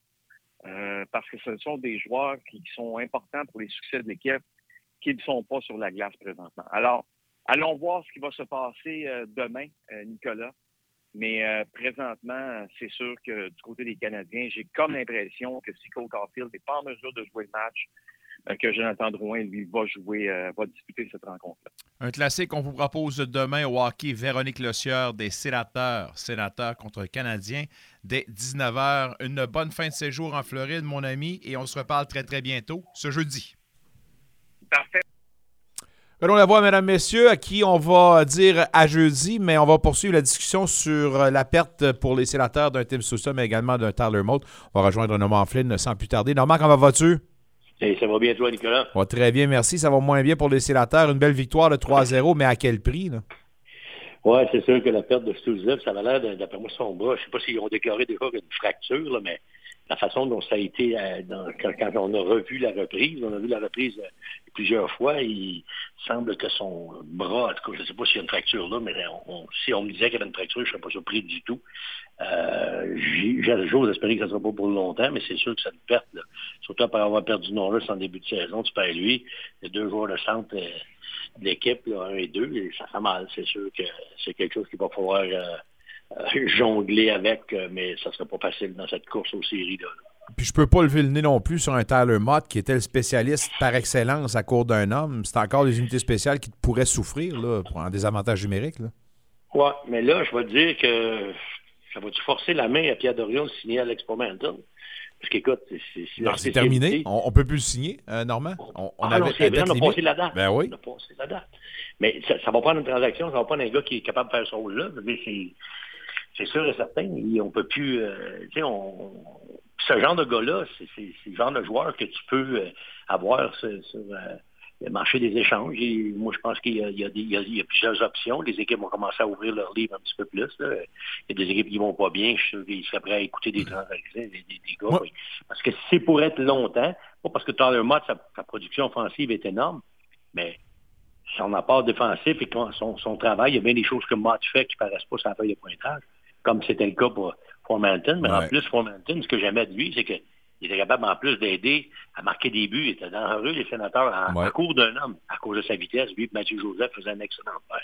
Euh, parce que ce sont des joueurs qui, sont importants pour les succès de l'équipe qui ne sont pas sur la glace présentement. Alors, allons voir ce qui va se passer demain, Nicolas. Mais euh, présentement, c'est sûr que du côté des Canadiens, j'ai comme l'impression que si Cole Caulfield n'est pas en mesure de jouer le match, euh, que Jonathan Drouin, lui, va jouer, euh, va disputer cette rencontre-là. Un classique qu'on vous propose demain au hockey, Véronique Lossieur des Sénateurs, Sénateurs contre Canadiens, dès 19h. Une bonne fin de séjour en Floride, mon ami, et on se reparle très, très bientôt ce jeudi. Parfait. Allons la voix, mesdames, messieurs, à qui on va dire à jeudi, mais on va poursuivre la discussion sur la perte pour les sénateurs d'un Tim Sousa, mais également d'un Tyler Mote. On va rejoindre Norman Flynn sans plus tarder. Normand, comment vas-tu? Hey, ça va bien, toi, Nicolas? Très bien, merci. Ça va moins bien pour les sénateurs. Une belle victoire de 3-0, mais à quel prix? Là? Oui, c'est sûr que la perte de Souza, ça va l'air, d'après moi, son bras. Je ne sais pas s'ils ont déclaré déjà une fracture, là, mais la façon dont ça a été euh, dans, quand, on a revu la reprise, on a vu la reprise euh, plusieurs fois, il semble que son bras, en tout cas, je ne sais pas s'il y a une fracture là, mais si on me disait qu'il y avait une fracture, je ne serais pas surpris du tout. Euh, J'ose espérer que ça ne sera pas pour longtemps, mais c'est sûr que ça une perte. Là. Surtout après avoir perdu Norris en début de saison, tu perds lui, les deux joueurs de centre euh, de l'équipe, un et deux, et ça fait mal. C'est sûr que c'est quelque chose qu'il va falloir euh, jongler avec, euh, mais ça ne sera pas facile dans cette course aux séries. Là. Puis je peux pas lever le nez non plus sur un Tyler Mott qui était le spécialiste par excellence à court d'un homme. C'est encore des unités spéciales qui pourraient souffrir là, pour un désavantage numérique. Ouais, mais là, je vais te dire que ça va-tu forcer la main à Pierre Dorion de signer Alex Momentum? Parce qu'écoute, c'est terminé. On, ne peut plus le signer, euh, Normand. On, on ah avait non, vrai, on a passé la date. Ben oui. On a passé la date. Mais ça, ça va prendre une transaction, ça va prendre un gars qui est capable de faire ce rôle-là. C'est sûr et certain, on peut plus. Euh, tu sais, on, ce genre de gars-là, c'est le genre de joueur que tu peux euh, avoir sur, sur euh, le marché des échanges. Et moi, je pense qu'il y, y, y, a plusieurs options. Les équipes vont commencer à ouvrir leur livre un petit peu plus. Là. Il y a des équipes qui vont pas bien. Je suis sûr qu'ils seraient prêts à écouter des transactions, des, des, des gars. Oui. Parce que c'est pour être longtemps, pas parce que Tyler Mott, sa, sa production offensive est énorme, mais son apport défensif et son, son travail, il y a bien des choses que Mott fait qui ne paraissent pas sur la feuille de pointage, comme c'était le cas pour Formanton. Mais ouais. en plus, Formanton, ce que j'aimais de lui, c'est qu'il était capable, en plus, d'aider à marquer des buts. Il était dangereux, les sénateurs, en, ouais. à court d'un homme, à cause de sa vitesse. Lui, Mathieu Joseph faisait un excellent père.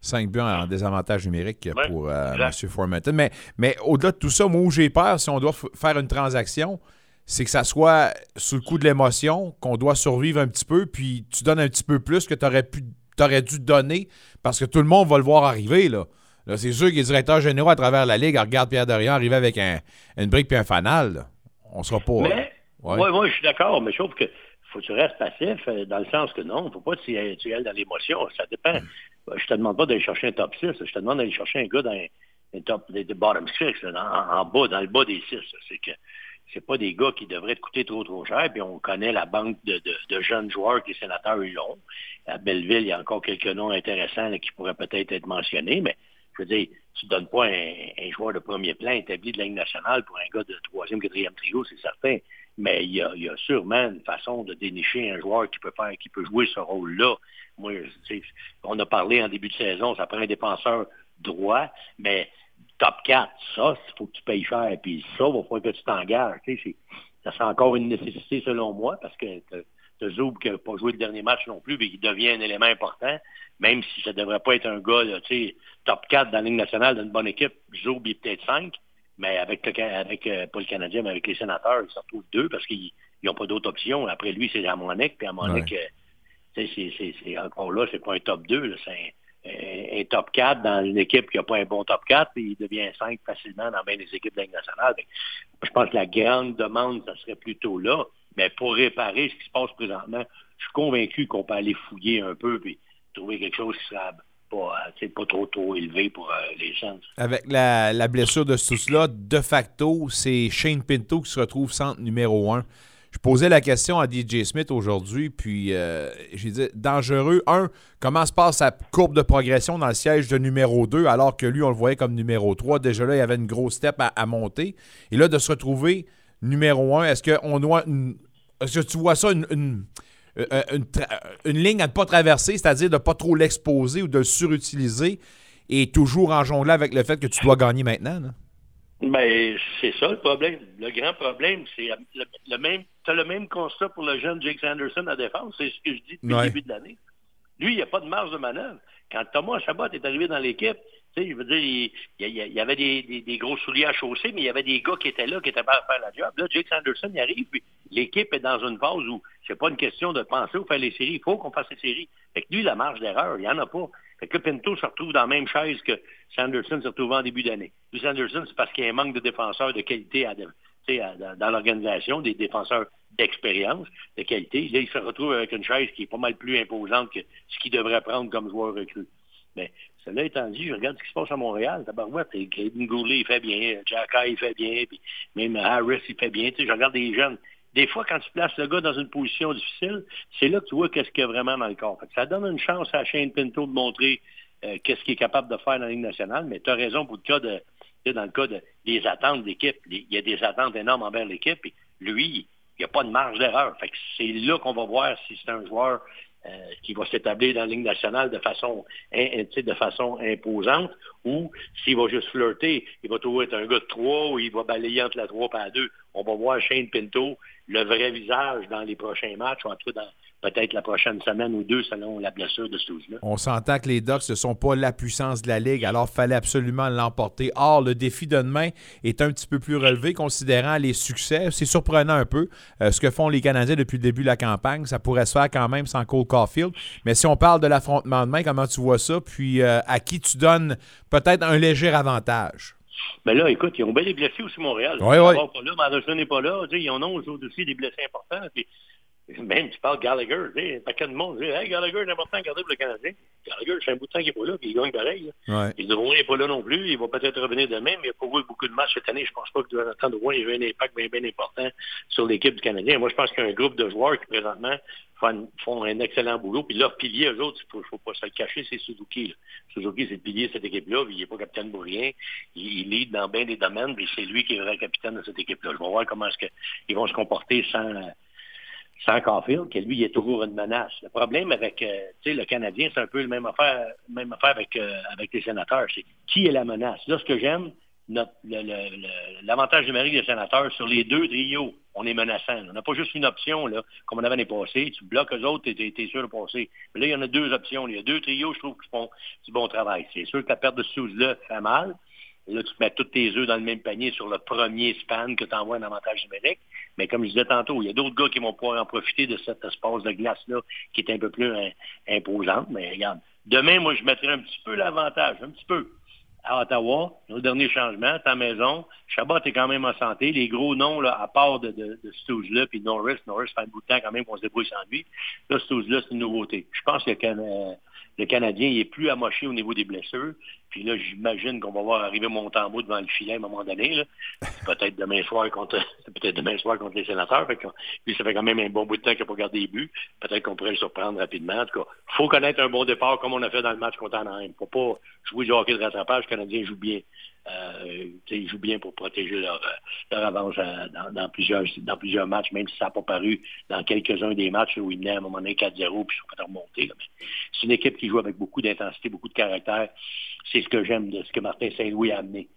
Cinq buts en désavantage numérique ouais, pour euh, M. Formanton. Mais, mais au-delà de tout ça, moi, où j'ai peur, si on doit faire une transaction, c'est que ça soit sous le coup de l'émotion, qu'on doit survivre un petit peu, puis tu donnes un petit peu plus que tu aurais, aurais dû donner parce que tout le monde va le voir arriver. là. Là, c'est sûr que les directeurs généraux à travers la Ligue regardent Pierre Dorian arriver avec un, une brique puis un fanal. Là. On sera pas. Mais, ouais. ouais, ouais je suis d'accord, mais je trouve que faut que tu restes passif, dans le sens que non, il ne faut pas que tu ailles dans l'émotion. Ça dépend. Mm. Je te demande pas d'aller chercher un top 6, je te demande d'aller chercher un gars dans un top des, des bottom 6, en, en, bas, dans le bas des 6. C'est que c'est pas des gars qui devraient te coûter trop, trop cher. Puis on connaît la banque de, de, de jeunes joueurs que les sénateurs l'ont. À Belleville, il y a encore quelques noms intéressants là, qui pourraient peut-être être mentionnés, mais je veux dire, tu ne donnes pas un, un, joueur de premier plan établi de la Ligue nationale pour un gars de troisième, quatrième trio, c'est certain. Mais il y, a, il y, a, sûrement une façon de dénicher un joueur qui peut faire, qui peut jouer ce rôle-là. Moi, on a parlé en début de saison, ça prend un défenseur droit, mais top 4, ça, il faut que tu payes cher. Puis ça, il va falloir que tu t'engages. Ça c'est encore une nécessité selon moi, parce que tu Zoub qui n'a pas joué le dernier match non plus, mais il devient un élément important, même si ça ne devrait pas être un gars, là, top 4 dans la Ligue nationale d'une bonne équipe. Zoub, est peut-être 5, mais avec, le, avec euh, pas le Canadien, mais avec les sénateurs, il se retrouve deux parce qu'ils n'ont pas d'autre option. Après lui, c'est Ramonic, puis Ramonic, ouais. euh, c'est encore là, c'est pas un top 2, c'est un un, un top 4 dans une équipe qui n'a pas un bon top 4, puis il devient 5 facilement dans bien des équipes de la Ligue nationale. je pense que la grande demande, ça serait plutôt là. Mais pour réparer ce qui se passe présentement, je suis convaincu qu'on peut aller fouiller un peu et trouver quelque chose qui sera pas, pas trop trop élevé pour euh, les Saints. Avec la, blessure de Soussla, de facto, c'est Shane Pinto qui se retrouve centre numéro 1. Je posais la question à DJ Smith aujourd'hui, puis euh, j'ai dit dangereux. Un, comment se passe sa courbe de progression dans le siège de numéro 2, alors que lui, on le voyait comme numéro 3. Déjà là, il y avait une grosse step à monter. Et là, de se retrouver numéro 1, est-ce qu'on doit. Est-ce que tu vois ça une, une, une, une ligne à ne pas traverser, c'est-à-dire de ne pas trop l'exposer ou de le surutiliser, et toujours en jonglant avec le fait que tu dois gagner maintenant? Là? Ben, c'est ça le problème. Le grand problème, c'est le, le, même. Tu as le même constat pour le jeune Jake Sanderson à défense. C'est ce que je dis depuis ouais. le début de l'année. Lui, il n'y a pas de marge de manœuvre. Quand Thomas Chabot est arrivé dans l'équipe, Tu sais, je veux dire, il, y, avait des, gros souliers à chausser, mais il y avait des gars qui étaient là, qui étaient prêts à faire la job. Là, Jake Sanderson, il arrive, puis l'équipe est dans une phase où c'est pas une question de penser ou faire les séries. Il faut qu'on fasse les séries. Fait que lui, la marge d'erreur, il n'y en a pas. Fait que Pinto se retrouve dans la même chaise que Sanderson se retrouvait en début d'année. Lui, Sanderson, c'est parce qu'il y a un manque de défenseurs de qualité à, dans, l'organisation, des défenseurs d'expérience, de qualité. Là, il se retrouve avec une chaise qui est pas mal plus imposante que ce qu'il devrait prendre comme joueur recru. Cela étant dit, je regarde ce qui se passe à Montréal. Tabarouette, et Caden Goulet, il fait bien. Jacka, il fait bien. Puis même Harris, il fait bien. Tu je regarde des jeunes. Des fois, quand tu places le gars dans une position difficile, c'est là que tu vois qu'est-ce qu'il y a vraiment dans le corps. Ça donne une chance à Shane Pinto de montrer euh, qu'est-ce qu'il est capable de faire dans la Ligue nationale. Mais tu as raison pour le cas de, dans le cas de, des attentes de l'équipe. Il y a des attentes énormes envers l'équipe. Lui, il n'y a pas de marge d'erreur. C'est là qu'on va voir si c'est un joueur qui va s'établir dans la Ligue nationale de façon, sais, de façon imposante ou s'il va juste flirter, il va toujours être un gars de 3 ou il va balayer entre la 3 et la 2. On va voir Shane Pinto, le vrai visage dans les prochains matchs, ou en tout cas dans peut-être la prochaine semaine ou deux selon la blessure de là On s'entend que les Ducks ne sont pas la puissance de la Ligue, alors il fallait absolument l'emporter. Or, le défi de demain est un petit peu plus relevé, considérant les succès. C'est surprenant un peu euh, ce que font les Canadiens depuis le début de la campagne. Ça pourrait se faire quand même sans Cole Caulfield. Mais si on parle de l'affrontement demain, comment tu vois ça? Puis euh, à qui tu donnes peut-être un léger avantage? Mais là, écoute, ils ont bien des blessés aussi, Montréal. Oui, Ils oui. sont pas là, Madison n'est pas là. Ils en ont autres aussi des blessés importants. Puis, même, tu parles Gallagher, tu sais, un paquet de monde. dit, Hey, Gallagher, c'est important à garder pour le Canadien. Gallagher, c'est un bout de temps qu'il n'est pas là, puis il gagne pareil. là. Ouais. Il Drouin n'est pas là non plus. Il va peut-être revenir demain, mais il n'a pas joué beaucoup de matchs cette année. Je pense pas que Jonathan Drouin ait eu un impact bien, bien important sur l'équipe du Canadien. Moi, je pense qu'il y a un groupe de joueurs qui, présentement, font, un excellent boulot. Puis leur pilier, eux autres, il ne faut, pas se le cacher, c'est Suzuki. là. Suzuki, c'est le pilier de cette équipe-là. puis Il n'est pas capitaine pour rien. Il, il lead dans bien des domaines, puis c'est lui qui est le vrai capitaine de cette équipe-là. Je vais voir comment est-ce qu'ils vont se comporter sans sans Caulfield, que lui, il est toujours une menace. Le problème avec euh, tu le Canadien, c'est un peu la même affaire, même affaire avec, euh, avec les sénateurs. C'est qui est la menace? Là, ce que j'aime, l'avantage numérique des sénateurs, sur les deux trios, on est menaçant. On n'a pas juste une option, là, comme on avait l'année passée. Tu bloques eux autres, t'es, t'es sûr de passer. Mais là, il y en a deux options. Il y a deux trios, je trouve, qui font du bon travail. C'est sûr que la perte de Souze-là fait mal. Là, tu mets tous tes œufs dans le même panier sur le premier span que tu envoies un avantage numérique. Mais comme je disais tantôt, il y a d'autres gars qui vont pouvoir en profiter de cet espace de glace-là qui est un peu plus hein, imposante. Mais regarde, demain, moi, je mettrais un petit peu l'avantage, un petit peu. À Ottawa, le dernier changement, ta maison, Chabot est quand même en santé. Les gros noms, là, à part de, de, de Stooge-là, puis Norris, Norris fait un bout de temps quand même qu'on se débrouille sans lui. Là, Stooge-là, c'est une nouveauté. Je pense que le, Can- le Canadien, il est plus amoché au niveau des blessures. Puis là, j'imagine qu'on va voir arriver Montembeau devant le filet à un moment donné. peut-être demain soir contre peut-être demain soir contre les sénateurs. Fait que, lui, ça fait quand même un bon bout de temps qu'il n'a pas gardé les buts. Peut-être qu'on pourrait le surprendre rapidement. En tout cas, il faut connaître un bon départ comme on a fait dans le match contre Anaheim. Il ne faut pas jouer du hockey de rattrapage. Le Canadien joue bien. Euh, ils jouent bien pour protéger leur, euh, leur avance euh, dans, plusieurs, dans plusieurs matchs, même si ça n'a pas paru dans quelques-uns des matchs où ils menaient à un moment donné 4-0 puis ils sont là. Mais C'est une équipe qui joue avec beaucoup d'intensité, beaucoup de caractère. C'est ce que j'aime de ce que Martin Saint-Louis a amené.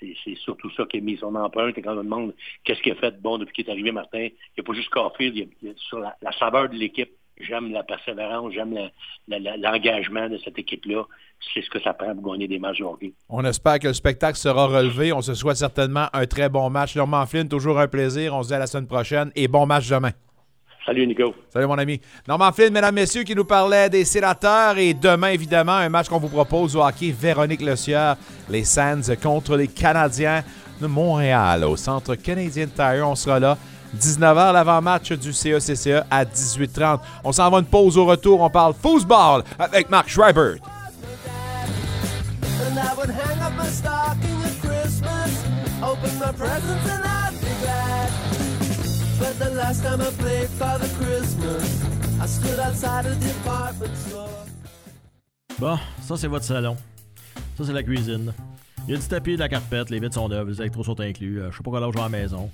C'est surtout ça qui a mis son empreinte. Et quand on me demande qu'est-ce qu'il a fait de bon depuis qu'il est arrivé, Martin, il n'y a pas juste Caulfield, il y a, sur la saveur de l'équipe. J'aime la persévérance, j'aime l'engagement de cette équipe-là. C'est ce que ça prend pour gagner des matchs de. On espère que le spectacle sera relevé. On se souhaite certainement un très bon match. Normand Flynn, toujours un plaisir. On se dit à la semaine prochaine et bon match demain. Salut, Nico. Salut, mon ami. Normand Flynn, mesdames, messieurs, qui nous parlait des sénateurs. Et demain, évidemment, un match qu'on vous propose au hockey. Véronique Le Sieur, les Sands contre les Canadiens de Montréal au Centre Canadien Tire. On sera là. 19h, l'avant-match du CECCE à 18h30. On s'en va une pause au retour. On parle football avec Marc Schreiber. And I would hang up my stocking at Christmas, open my presents and I'd be glad. But the last time I played Father Christmas, I stood outside a department store. Bon, ça c'est votre salon. Ça c'est la cuisine. Il y a du tapis, de la carpette, les vitres sont neuves, les électros sont inclus. Euh, je sais pas quel âge j'ai à la maison.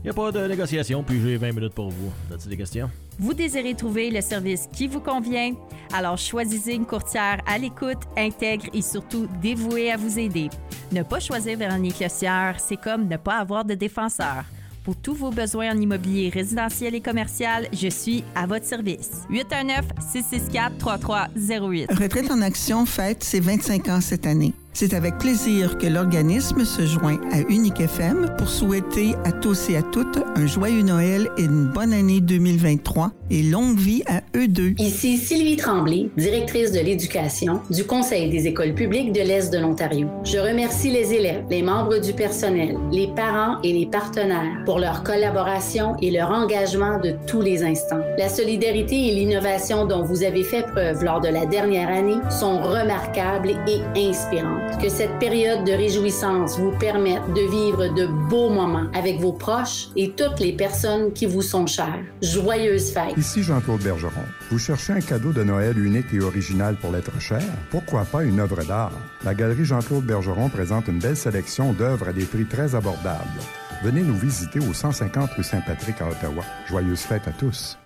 Il n'y a pas de négociation, puis j'ai 20 minutes pour vous. As-tu des questions? Vous désirez trouver le service qui vous convient? Alors choisissez une courtière à l'écoute, intègre et surtout dévouée à vous aider. Ne pas choisir Véronique Lecière, c'est comme ne pas avoir de défenseur. Pour tous vos besoins en immobilier résidentiel et commercial, je suis à votre service. 819-664-3308. Retraite en action fête ses 25 ans cette année. C'est avec plaisir que l'organisme se joint à Unique FM pour souhaiter à tous et à toutes un joyeux Noël et une bonne année 2023 et longue vie à eux deux. Ici Sylvie Tremblay, directrice de l'éducation du Conseil des écoles publiques de l'Est de l'Ontario. Je remercie les élèves, les membres du personnel, les parents et les partenaires pour leur collaboration et leur engagement de tous les instants. La solidarité et l'innovation dont vous avez fait preuve lors de la dernière année sont remarquables et inspirantes. Que cette période de réjouissance vous permette de vivre de beaux moments avec vos proches et toutes les personnes qui vous sont chères. Joyeuses fêtes! Ici Jean-Claude Bergeron. Vous cherchez un cadeau de Noël unique et original pour l'être cher? Pourquoi pas une œuvre d'art? La Galerie Jean-Claude Bergeron présente une belle sélection d'œuvres à des prix très abordables. Venez nous visiter au 150 rue Saint-Patrick à Ottawa. Joyeuses fêtes à tous.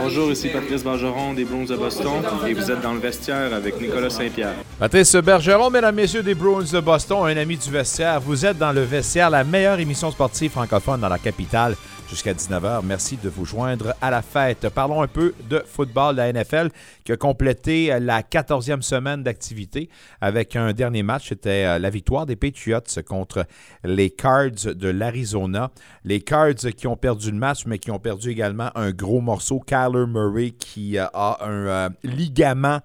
Bonjour, ici Patrice Bergeron des Bruins de Boston et vous êtes dans le vestiaire avec Nicolas Saint-Pierre. Patrice Bergeron, mesdames, messieurs des Bruins de Boston, un ami du vestiaire. Vous êtes dans le vestiaire, la meilleure émission sportive francophone dans la capitale jusqu'à 19h. Merci de vous joindre à la fête. Parlons un peu de football, la NFL qui a complété la 14e semaine d'activité avec un dernier match. C'était euh, la victoire des Patriots contre les Cards de l'Arizona. Les Cards qui ont perdu le match, mais qui ont perdu également un gros morceau. Kyler Murray qui euh, a un euh, ligament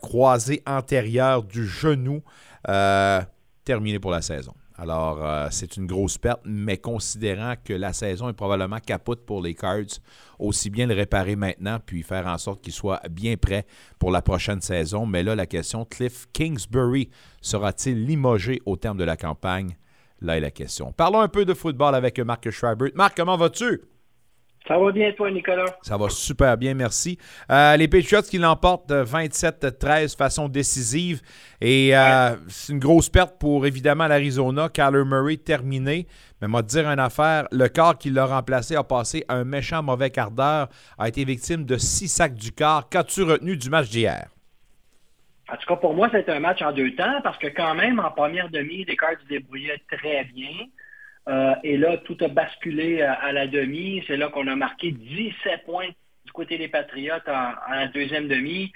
croisé antérieur du genou terminé pour la saison. Alors, euh, c'est une grosse perte, mais considérant que la saison est probablement capote pour les Cards, aussi bien le réparer maintenant, puis faire en sorte qu'il soit bien prêt pour la prochaine saison. Mais là, la question, Cliff Kingsbury sera-t-il limogé au terme de la campagne? Là est la question. Parlons un peu de football avec Marc Schreiber. Marc, comment vas-tu? Ça va bien, toi, Nicolas? Ça va super bien, merci. Euh, les Patriots qui l'emportent 27-13 façon décisive. Et euh, c'est une grosse perte pour, évidemment, l'Arizona. Kyler Murray terminé. Mais moi, te dire une affaire, le corps qui l'a remplacé a passé un méchant mauvais quart d'heure, a été victime de six sacs du corps. Qu'as-tu retenu du match d'hier? En tout cas, pour moi, c'est un match en deux temps parce que quand même, en première demi, les Cards se débrouillaient très bien. Euh, et là, tout a basculé à, à la demi. C'est là qu'on a marqué 17 points du côté des Patriotes en, deuxième demi.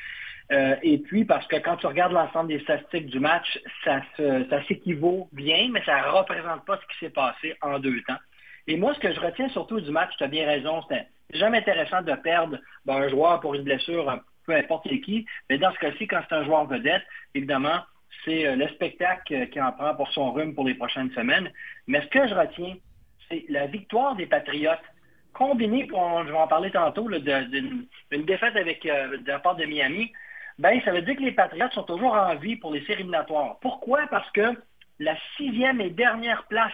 Euh, et puis, parce que quand tu regardes l'ensemble des statistiques du match, ça, s'équivaut bien, mais ça ne représente pas ce qui s'est passé en deux temps. Et moi, ce que je retiens surtout du match, tu as bien raison, c'était jamais intéressant de perdre un joueur pour une blessure, peu importe qui. Mais dans ce cas-ci, quand c'est un joueur vedette, évidemment, c'est euh, le spectacle euh, qui en prend pour son rhume pour les prochaines semaines. Mais ce que je retiens, c'est la victoire des Patriotes combinée, je vais en parler tantôt, d'une défaite avec euh, de la part de Miami, ben, ça veut dire que les Patriotes sont toujours en vie pour les séries éliminatoires. Pourquoi? Parce que la sixième et dernière place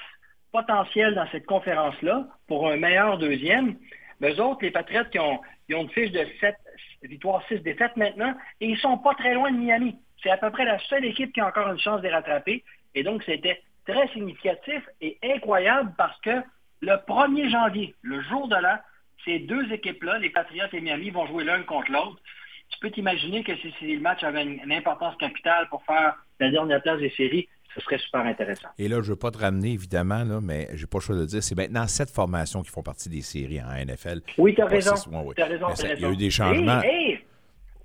potentielle dans cette conférence-là, pour un meilleur deuxième, ben, eux autres, les Patriotes, qui ont, ils ont une fiche de 7 victoires, 6 défaites maintenant, et ils sont pas très loin de Miami. C'est à peu près la seule équipe qui a encore une chance de les rattraper. Et donc, c'était très significatif et incroyable parce que le 1er janvier, le jour de l'an, ces deux équipes-là, les Patriotes et Miami, vont jouer l'un contre l'autre. Tu peux t'imaginer que si, si le match avait une, une importance capitale pour faire la dernière place des séries, ce serait super intéressant. Et là, je ne veux pas te ramener, évidemment, là, mais j'ai pas le choix de le dire. C'est maintenant sept formations qui font partie des séries en NFL. Oui, tu as raison. ouais, Il y a eu des changements. Hey, hey!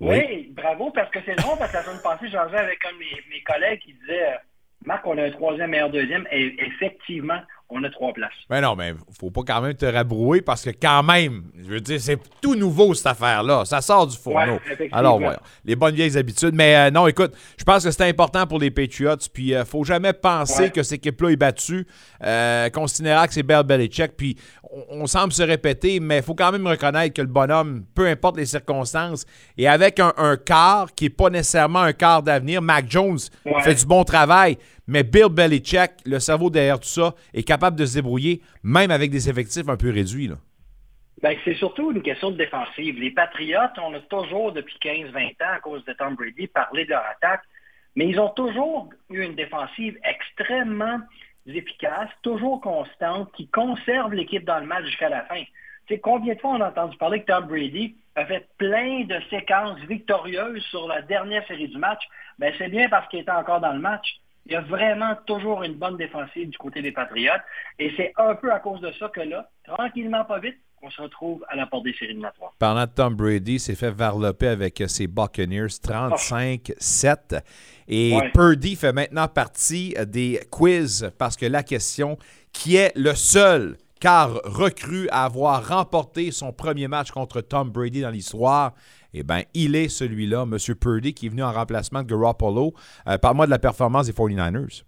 Oui. Bravo, parce que c'est drôle, parce que la semaine passée, j'en avec un de mes, mes collègues qui disait euh, Marc, on a un troisième meilleur deuxième, et effectivement, on a trois places. Ben non, mais faut pas quand même te rabrouer parce que quand même, je veux dire, c'est tout nouveau cette affaire-là. Ça sort du fourneau. Ouais. Alors voilà, les bonnes vieilles habitudes. Mais euh, non, écoute, je pense que c'est important pour les Patriots. Puis euh, faut jamais penser Ouais. que cette équipe-là est battue, euh, considérant que c'est Bill Belichick. Puis on, on semble se répéter, mais il faut quand même reconnaître que le bonhomme, peu importe les circonstances, et avec un, un quart qui n'est pas nécessairement un quart d'avenir, Mac Jones Ouais. fait du bon travail. Mais Bill Belichick, le cerveau derrière tout ça, est capable de se débrouiller, même avec des effectifs un peu réduits. Là. Ben, c'est surtout une question de défensive. Les Patriotes, on a toujours, depuis 15-20 ans, à cause de Tom Brady, parlé de leur attaque, mais ils ont toujours eu une défensive extrêmement efficace, toujours constante, qui conserve l'équipe dans le match jusqu'à la fin. Tu sais, combien de fois on a entendu parler que Tom Brady a fait plein de séquences victorieuses sur la dernière série du match? Ben, c'est bien parce qu'il était encore dans le match. Il y a vraiment toujours une bonne défensive du côté des Patriotes. Et c'est un peu à cause de ça que là, tranquillement, pas vite, on se retrouve à la porte des séries éliminatoires. Parlant de Tom Brady, s'est fait varloper avec ses Buccaneers 35-7. Et Ouais. Purdy fait maintenant partie des quiz parce que la question qui est le seul car recru à avoir remporté son premier match contre Tom Brady dans l'histoire, eh bien, il est celui-là, M. Purdy, qui est venu en remplacement de Garoppolo. Euh, Parle-moi de la performance des 49ers.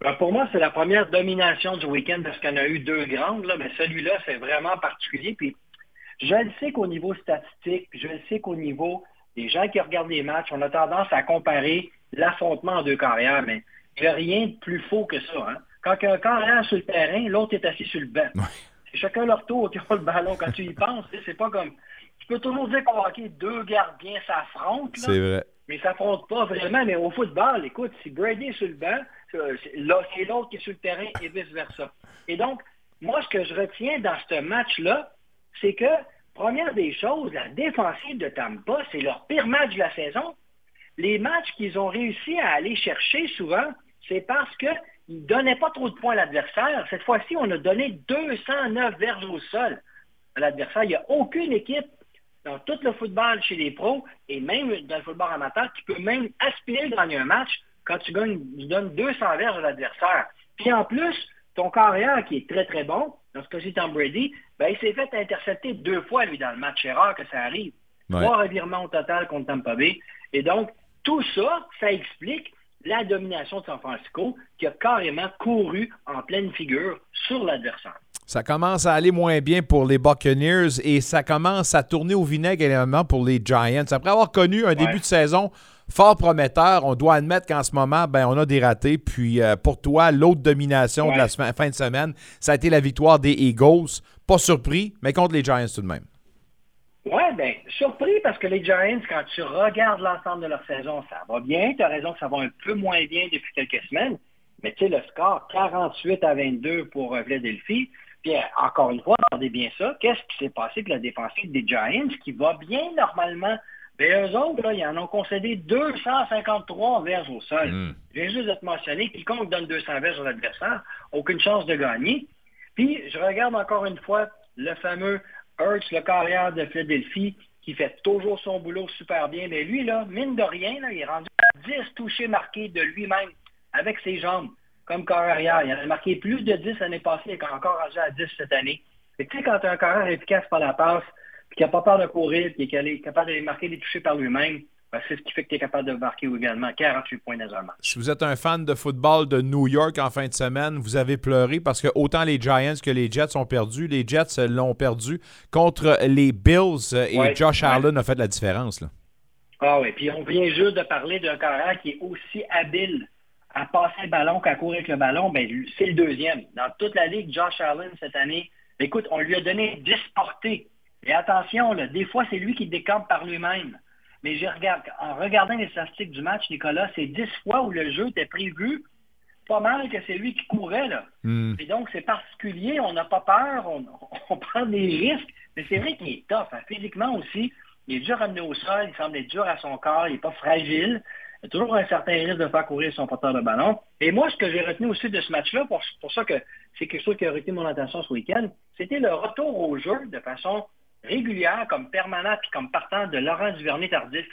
Ben, pour moi, c'est la première domination du week-end parce en a eu deux grandes, mais celui-là, c'est vraiment particulier. Puis je le sais qu'au niveau statistique, je le sais qu'au niveau des gens qui regardent les matchs, on a tendance à comparer l'affrontement en deux carrières, mais il n'y a rien de plus faux que ça. Hein. Quand a un carrière sur le terrain, l'autre est assis sur le banc. C'est chacun leur tour qui ont le ballon. Quand tu y penses, c'est pas comme. Tu peux toujours dire qu'au hockey, deux gardiens s'affrontent. C'est vrai. Mais ils s'affrontent pas vraiment. Mais au football, écoute, si Brady est sur le banc, euh, c'est- l'autre qui est sur le terrain et vice-versa. Et donc, moi, ce que je retiens dans ce match-là, c'est que, première des choses, la défensive de Tampa, c'est leur pire match de la saison. Les matchs qu'ils ont réussi à aller chercher souvent, c'est parce qu'ils ne donnaient pas trop de points à l'adversaire. Cette fois-ci, on a donné 209 verges au sol à l'adversaire. Il n'y a aucune équipe dans tout le football chez les pros et même dans le football amateur qui peut même aspirer de gagner un match quand tu, gagnes, tu donnes 200 verges à l'adversaire. Puis en plus, ton carrière qui est très très bon, dans ce cas-ci Tom Brady, ben, il s'est fait intercepter deux fois lui dans le match. C'est rare que ça arrive. Ouais. Trois revirements au total contre Tampa Bay. Et donc, tout ça, ça explique la domination de San Francisco qui a carrément couru en pleine figure sur l'adversaire. Ça commence à aller moins bien pour les Buccaneers et ça commence à tourner au vinaigre également pour les Giants. Après avoir connu un début de saison fort prometteur, on doit admettre qu'en ce moment, ben, on a des ratés. Puis euh, pour toi, l'autre domination de la fin de semaine, ça a été la victoire des Eagles. Pas surpris, mais contre les Giants tout de même. Oui, bien, surpris parce que les Giants, quand tu regardes l'ensemble de leur saison, ça va bien. Tu as raison que ça va un peu moins bien depuis quelques semaines. Mais tu sais, le score 48 à 22 pour euh, Philadelphie. Puis euh, encore une fois, regardez bien ça. Qu'est-ce qui s'est passé avec la défensive des Giants qui va bien normalement? Bien, eux autres, là, ils en ont concédé 253 verges au sol. Je viens juste de te mentionner, quiconque donne 200 verges à l'adversaire, aucune chance de gagner. Puis, je regarde encore une fois le fameux Hurts, le carrière de Philadelphie, qui fait toujours son boulot super bien. Mais lui, là, mine de rien, il est rendu à 10 touchés marqués de lui-même avec ses jambes comme carrière. Il en a marqué plus de 10 l'année passée et encore rendu à 10 cette année. Que, tu sais, quand tu as un carrière efficace par la passe, puis qui n'a pas peur de courir, puis qui est capable de marquer des touchés par lui-même, c'est ce qui fait que tu es capable de marquer également 48 points dans un match. Si vous êtes un fan de football de New York en fin de semaine, vous avez pleuré parce que autant les Giants que les Jets ont perdu. Les Jets l'ont perdu contre les Bills euh, et Ouais, Josh ouais. Allen a fait la différence. Là. Ah oui, puis on vient juste de parler d'un carrière qui est aussi habile à passer le ballon qu'à courir avec le ballon. Ben, c'est le deuxième. Dans toute la ligue, Josh Allen, cette année, écoute, on lui a donné 10 portées. Et attention, là, des fois, c'est lui qui décampe par lui-même. Mais je regarde, en regardant les statistiques du match, Nicolas, c'est 10 fois où le jeu était prévu. Pas mal que c'est lui qui courait, là. Hmm. Et donc, c'est particulier, on n'a pas peur, on, on prend des risques, mais c'est vrai qu'il est tough. hein. Physiquement aussi, il est dur à amener au sol, il semble être dur à son corps, il n'est pas fragile. Il y a toujours un certain risque de faire courir son porteur de ballon. Et moi, ce que j'ai retenu aussi de ce match-là, pour, pour ça que c'est quelque chose qui a retenu mon attention ce week-end, c'était le retour au jeu de façon régulière, comme permanent, puis comme partant de Laurent Duvernay-Tardif,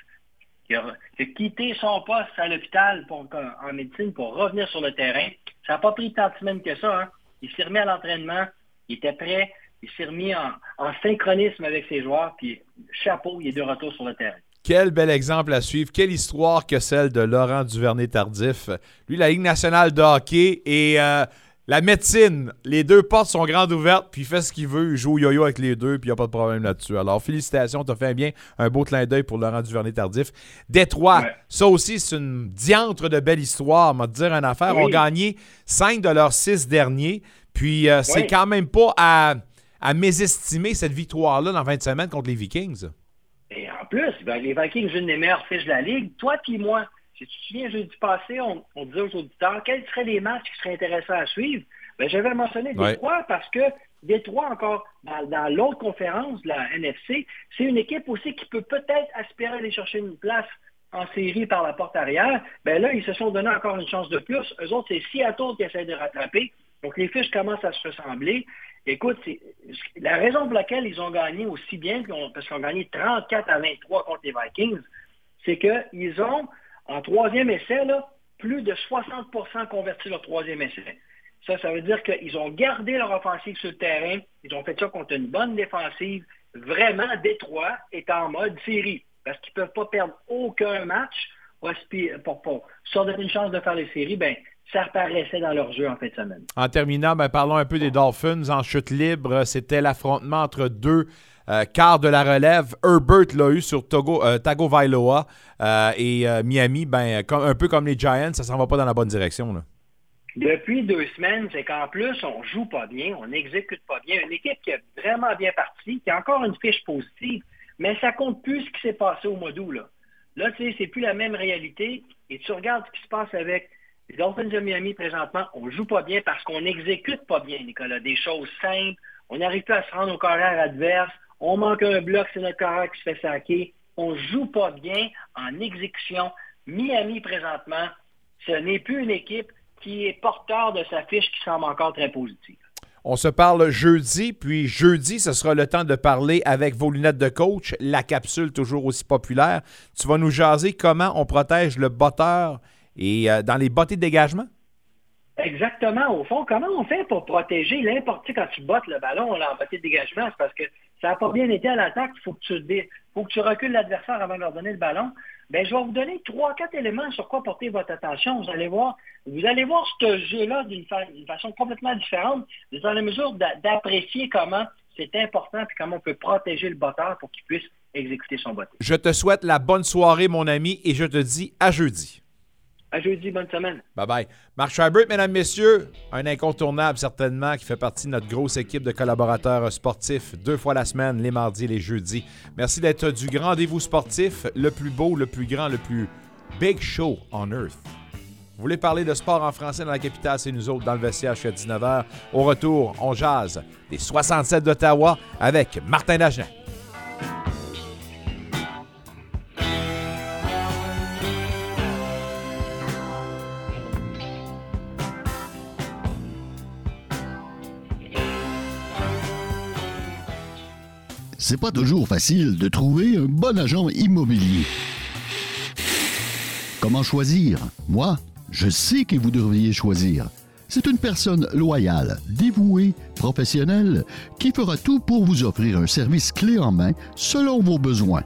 qui a, qui a quitté son poste à l'hôpital en médecine pour revenir sur le terrain. Ça n'a pas pris tant de semaines que ça. hein. Il s'est remis à l'entraînement, il était prêt, il s'est remis en, en synchronisme avec ses joueurs, puis chapeau, il est de retour sur le terrain. Quel bel exemple à suivre. Quelle histoire que celle de Laurent Duvernay-Tardif. Lui, la Ligue nationale de hockey et euh, la médecine. Les deux portes sont grandes ouvertes, puis il fait ce qu'il veut. Il joue au yo-yo avec les deux, puis il n'y a pas de problème là-dessus. Alors, félicitations. Tu as fait bien un beau clin d'œil pour Laurent Duvernay-Tardif. Détroit, ça aussi, c'est une diantre de belle histoire. On va te dire une affaire. Oui. On gagné cinq de leurs six derniers. Puis, euh, c'est Oui. quand même pas à, à mésestimer cette victoire-là dans 20 semaines contre les Vikings. Et en plus, ben, les Vikings, une des meilleures fiches de la Ligue. Toi puis moi, si tu te souviens, jeudi passé, on, on disait aux auditeurs quels seraient les matchs qui seraient intéressants à suivre? Ben, J'avais mentionné Ouais. Détroit parce que Détroit, encore dans, dans l'autre conférence, la NFC, c'est une équipe aussi qui peut peut-être aspirer à aller chercher une place en série par la porte arrière. Ben là, ils se sont donné encore une chance de plus. Eux autres, c'est Seattle qui essaie de rattraper. Donc, les fiches commencent à se ressembler. Écoute, la raison pour laquelle ils ont gagné aussi bien, parce qu'ils ont gagné 34 à 23 contre les Vikings, c'est qu'ils ont, en troisième essai, plus de 60% converti leur troisième essai. Ça, ça veut dire qu'ils ont gardé leur offensive sur le terrain. Ils ont fait ça contre une bonne défensive. Vraiment, Détroit est en mode série. Parce qu'ils ne peuvent pas perdre aucun match pour, pour, pour une chance de faire les séries. Ben, ça apparaissait dans leur jeu en fin de semaine. En terminant, ben, parlons un peu des Dolphins. En chute libre, c'était l'affrontement entre deux euh, quarts de la relève. Herbert l'a eu sur Togo, euh, Tagovailoa euh, et euh, Miami. Ben, un peu comme les Giants, ça s'en va pas dans la bonne direction. Depuis deux semaines, c'est qu'en plus, on joue pas bien, on n'exécute pas bien. Une équipe qui est vraiment bien partie, qui a encore une fiche positive, mais ça compte plus ce qui s'est passé au mois d'août. Là, là tu sais, c'est plus la même réalité. Et tu regardes ce qui se passe avec les Dolphins de Miami présentement, on joue pas bien parce qu'on n'exécute pas bien, Nicolas. Des choses simples, on n'arrive pas à se rendre au carrière adverse, on manque un bloc, c'est notre carrière qui se fait saquer. On joue pas bien en exécution. Miami présentement, ce n'est plus une équipe qui est porteur de sa fiche qui semble encore très positive. On se parle jeudi, puis jeudi, ce sera le temps de parler avec vos lunettes de coach, la capsule toujours aussi populaire. Tu vas nous jaser comment on protège le botteur et euh, dans les bottées de dégagement? Exactement. Au fond, comment on fait pour protéger l'important quand tu bottes le ballon là, en bottée de dégagement? C'est parce que ça n'a pas bien été à l'attaque. Il faut que tu faut que tu recules l'adversaire avant de leur donner le ballon. Ben, je vais vous donner trois, quatre éléments sur quoi porter votre attention. Vous allez voir, vous allez voir ce jeu-là d'une fa- d'une façon complètement différente, dans la mesure d'a- d'apprécier comment c'est important et comment on peut protéger le botteur pour qu'il puisse exécuter son botté. Je te souhaite la bonne soirée, mon ami, et je te dis à jeudi. À jeudi, bonne semaine. Bye bye. Marc Scheibert, mesdames, messieurs, un incontournable certainement qui fait partie de notre grosse équipe de collaborateurs sportifs deux fois la semaine, les mardis et les jeudis. Merci d'être du grand rendez-vous sportif, le plus beau, le plus grand, le plus big show on earth. Vous voulez parler de sport en français dans la capitale, c'est nous autres dans le vestiaire jusqu'à 19h. Au retour, on jase des 67 d'Ottawa avec Martin Dagenet. C'est pas toujours facile de trouver un bon agent immobilier. Comment choisir? Moi, je sais que vous devriez choisir. C'est une personne loyale, dévouée, professionnelle, qui fera tout pour vous offrir un service clé en main selon vos besoins.